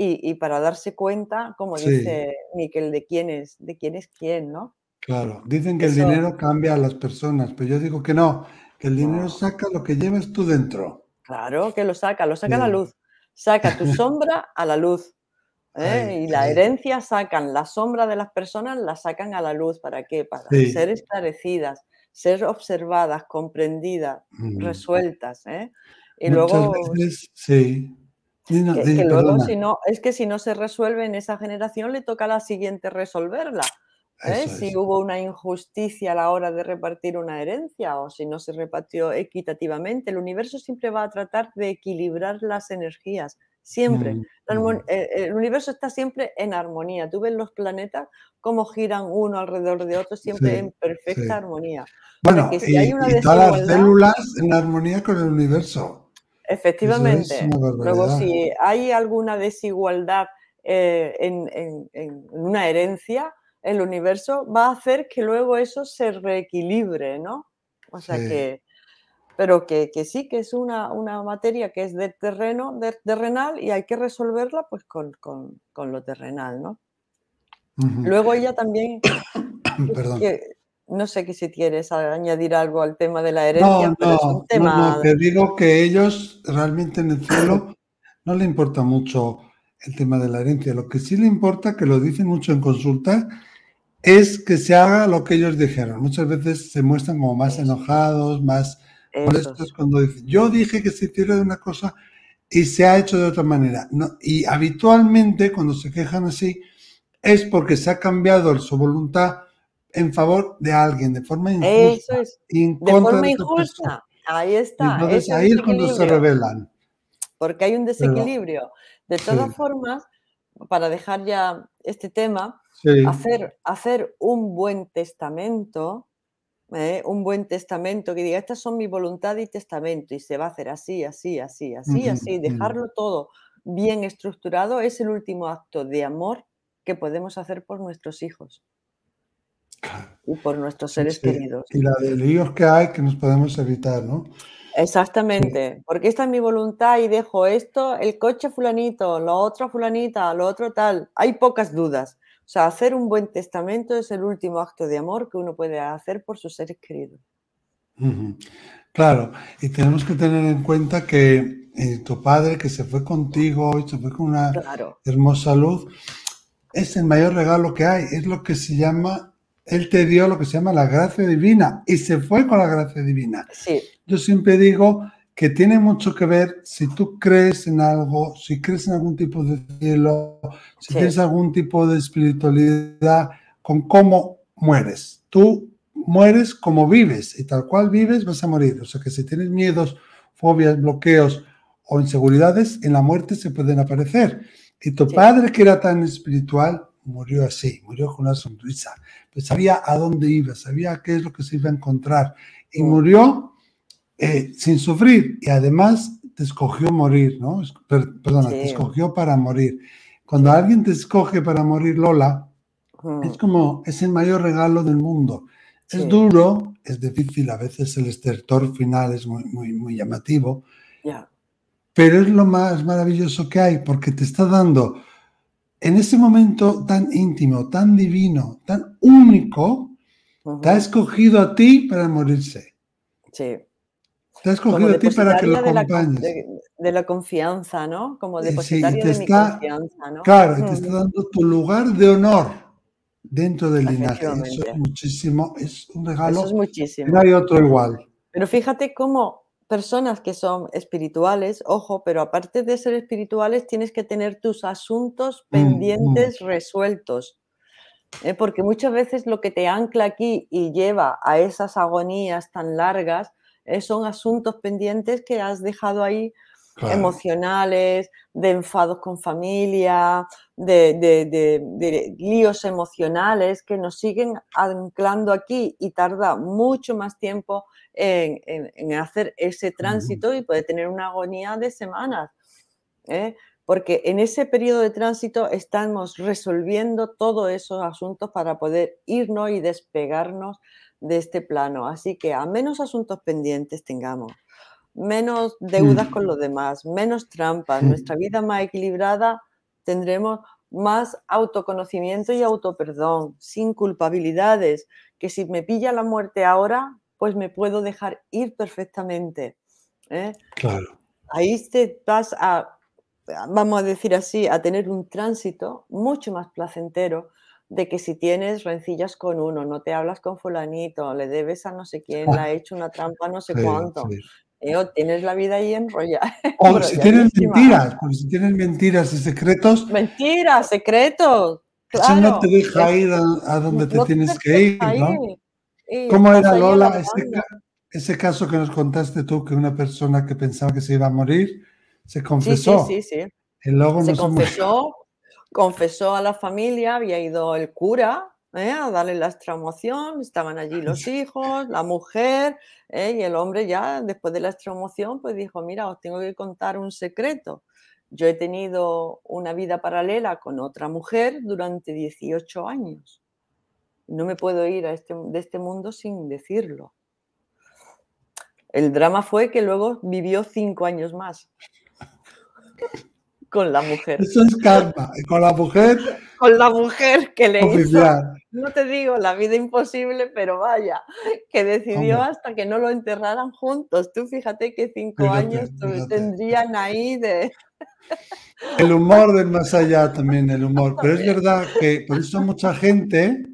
Y, para darse cuenta, como dice Miquel, de quién es, de quién es quién, ¿no? Claro, dicen que el dinero cambia a las personas, pero yo digo que no, que el dinero saca lo que llevas tú dentro. Claro, que lo saca, lo saca a la luz, saca tu sombra a la luz. ¿eh? y la herencia sacan la sombra de las personas, la sacan a la luz. ¿Para qué? Para ser esclarecidas, ser observadas, comprendidas, mm. resueltas. ¿eh? Y luego. sí. Luego, si no, es que si no se resuelve en esa generación, le toca a la siguiente resolverla. ¿eh? Si hubo una injusticia a la hora de repartir una herencia o si no se repartió equitativamente, el universo siempre va a tratar de equilibrar las energías siempre. Mm, mm. Eh, el, universo está siempre en armonía. Tú ves los planetas cómo giran uno alrededor de otro, siempre en perfecta armonía. Bueno, y, todas las células en armonía con el universo. Efectivamente. Luego, si hay alguna desigualdad eh, en, una herencia, el universo va a hacer que luego eso se reequilibre, ¿no? O sea que pero que, sí, que es una, materia que es de terreno, de, terrenal y hay que resolverla pues con, lo terrenal, ¿no? Luego ella también, Perdón. No sé que si quieres añadir algo al tema de la herencia, pero es un tema... No, no, te digo que ellos realmente en el cielo no le importa mucho el tema de la herencia, lo que sí le importa, que lo dicen mucho en consulta, es que se haga lo que ellos dijeron. Muchas veces se muestran como más enojados, más es cuando dicen, yo dije que se hiciera de una cosa y se ha hecho de otra manera. y habitualmente cuando se quejan así es porque se ha cambiado su voluntad en favor de alguien, de forma injusta. Eso es. de forma injusta. Ahí está. entonces ahí es cuando se revelan. Porque hay un desequilibrio. de todas formas, para dejar ya este tema, hacer, hacer un buen testamento ¿eh? un buen testamento que diga, estas son mi voluntad y testamento, y se va a hacer así, así, así, así, así, dejarlo todo bien estructurado es el último acto de amor que podemos hacer por nuestros hijos y por nuestros seres queridos. Y la de líos que hay que nos podemos evitar, ¿no? Exactamente, porque esta es mi voluntad y dejo esto, el coche fulanito, lo otro fulanita, lo otro tal. Hay pocas dudas. O sea, hacer un buen testamento es el último acto de amor que uno puede hacer por sus seres queridos. Claro, y tenemos que tener en cuenta que eh, tu padre que se fue contigo y se fue con una hermosa luz, es el mayor regalo que hay, es lo que se llama, él te dio lo que se llama la gracia divina y se fue con la gracia divina. Sí. Yo siempre digo que tiene mucho que ver si tú crees en algo, si crees en algún tipo de cielo, si tienes algún tipo de espiritualidad, con cómo mueres. Tú mueres como vives y tal cual vives vas a morir. O sea que si tienes miedos, fobias, bloqueos o inseguridades, en la muerte se pueden aparecer. Y tu padre, que era tan espiritual, murió así, murió con una sonrisa. Pues sabía a dónde iba, sabía qué es lo que se iba a encontrar. Y murió eh, sin sufrir y además te escogió morir, ¿no? Perdona, te escogió para morir. Cuando alguien te escoge para morir, Lola, Es como, es el mayor regalo del mundo. Es duro, es difícil, a veces el estertor final es muy, muy, muy llamativo, pero es lo más maravilloso que hay porque te está dando en ese momento tan íntimo, tan divino, tan único, te ha escogido a ti para morirse. Sí. Te ha escogido a ti para que lo acompañes. De la, confianza, ¿no? Como depositario de mi confianza, ¿no? Claro, te está dando tu lugar de honor dentro del linaje. Eso es muchísimo, es un regalo. Eso es muchísimo. No hay otro igual. Pero fíjate cómo personas que son espirituales, ojo, pero aparte de ser espirituales, tienes que tener tus asuntos mm, pendientes mm. resueltos. ¿eh? Porque muchas veces lo que te ancla aquí y lleva a esas agonías tan largas eh, son asuntos pendientes que has dejado ahí emocionales, de enfados con familia, de, líos emocionales que nos siguen anclando aquí y tarda mucho más tiempo en, hacer ese tránsito y puede tener una agonía de semanas. ¿eh? Porque en ese periodo de tránsito estamos resolviendo todos esos asuntos para poder irnos y despegarnos de este plano. Así que a menos asuntos pendientes tengamos, menos deudas con los demás, menos trampas, nuestra vida más equilibrada, tendremos más autoconocimiento y autoperdón, sin culpabilidades, que si me pilla la muerte ahora, pues me puedo dejar ir perfectamente. ¿eh? Claro. Ahí te vas a, vamos a decir así, a tener un tránsito mucho más placentero de que si tienes rencillas con uno, no te hablas con fulanito, le debes a no sé quién, le ha hecho una trampa no sé cuánto, eh, tienes la vida ahí enrollada. O si tienes mentiras, si tienes mentiras y secretos. Mentiras, secretos. Eso no te deja ir a, donde te tienes que ir, ¿no? ¿Cómo era Lola ese, caso que nos contaste tú, que una persona que pensaba que se iba a morir se confesó? Sí, sí, sí. Y luego se confesó, confesó a la familia, había ido el cura ¿eh? a darle la extramoción, estaban allí los hijos, la mujer, ¿eh? y el hombre ya después de la extramoción pues dijo, mira, os tengo que contar un secreto. Yo he tenido una vida paralela con otra mujer durante 18 años. No me puedo ir a este, de este mundo sin decirlo. El drama fue que luego vivió cinco años más con la mujer. Eso es karma. con la mujer. Con la mujer que le hizo, no te digo la vida imposible, pero vaya, que decidió hasta que no lo enterraran juntos. Tú fíjate que cinco años tendrían ahí de. El humor del más allá también, el humor. Pero es verdad que por eso mucha gente,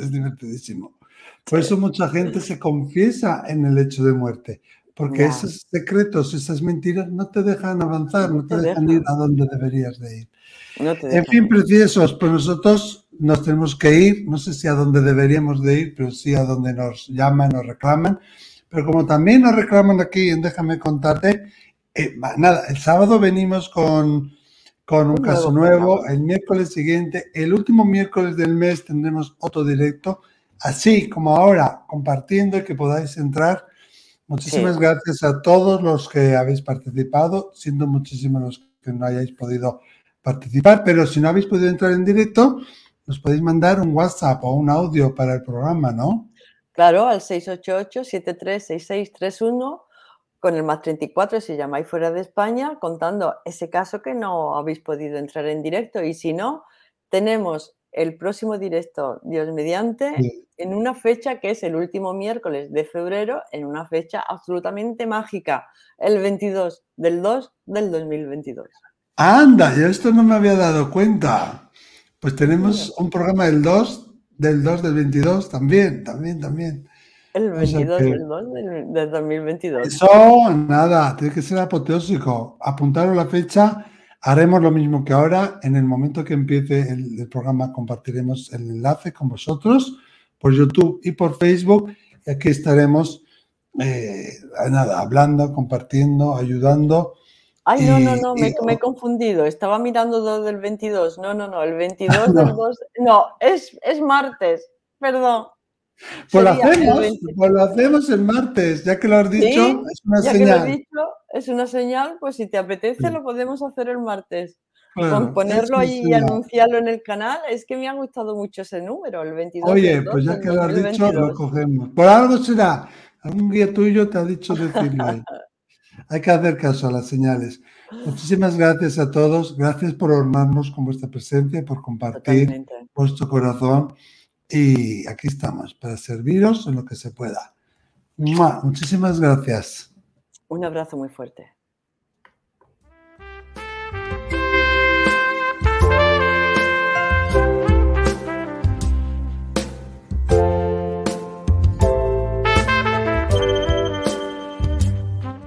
es divertidísimo, por eso mucha gente se confiesa en el hecho de muerte. Porque esos secretos, esas mentiras no te dejan avanzar, no, te, dejan, ir a donde deberías de ir. en fin, preciosos, pues nosotros nos tenemos que ir, no sé si a donde deberíamos de ir, pero sí a donde nos llaman o reclaman. Pero como también nos reclaman aquí Déjame contarte, eh, nada, el sábado venimos con, con un, caso nuevo, el miércoles siguiente, el último miércoles del mes tendremos otro directo, así como ahora, compartiendo y que podáis entrar. Muchísimas gracias a todos los que habéis participado, siendo muchísimos los que no hayáis podido participar, pero si no habéis podido entrar en directo, nos podéis mandar un WhatsApp o un audio para el programa, ¿no? Claro, al 688-736631 con el más 34 si llamáis fuera de España, contando ese caso que no habéis podido entrar en directo. Y si no, tenemos el próximo directo, Dios mediante, en una fecha que es el último miércoles de febrero, en una fecha absolutamente mágica, el 22 del 2 del 2022. Anda, yo esto no me había dado cuenta. Pues tenemos un programa del 2 del 2 del 22 también, también, también. El 22 del 2 del, 2022. Eso, nada, tiene que ser apoteósico. Apuntaros la fecha Haremos lo mismo que ahora. En el momento que empiece el, programa compartiremos el enlace con vosotros por YouTube y por Facebook. Y aquí estaremos eh, nada, hablando, compartiendo, ayudando. Ay, no, no, no, me, he confundido. Estaba mirando 2 del 22. No, no, no, el 22 del 2. No, es, es martes. Perdón. Pues lo, hacemos, pues lo hacemos el martes, ya que lo has dicho, es una señal. es una señal, pues si te apetece lo podemos hacer el martes. con ponerlo ahí y anunciarlo en el canal, es que me ha gustado mucho ese número, el 22. Oye, pues ya que lo has dicho, lo cogemos. Por algo será. Algún guía tuyo te ha dicho decirlo ahí. Hay que hacer caso a las señales. Muchísimas gracias a todos. Gracias por honrarnos con vuestra presencia, por compartir vuestro corazón. Y aquí estamos para serviros en lo que se pueda. Muchísimas gracias. Un abrazo muy fuerte.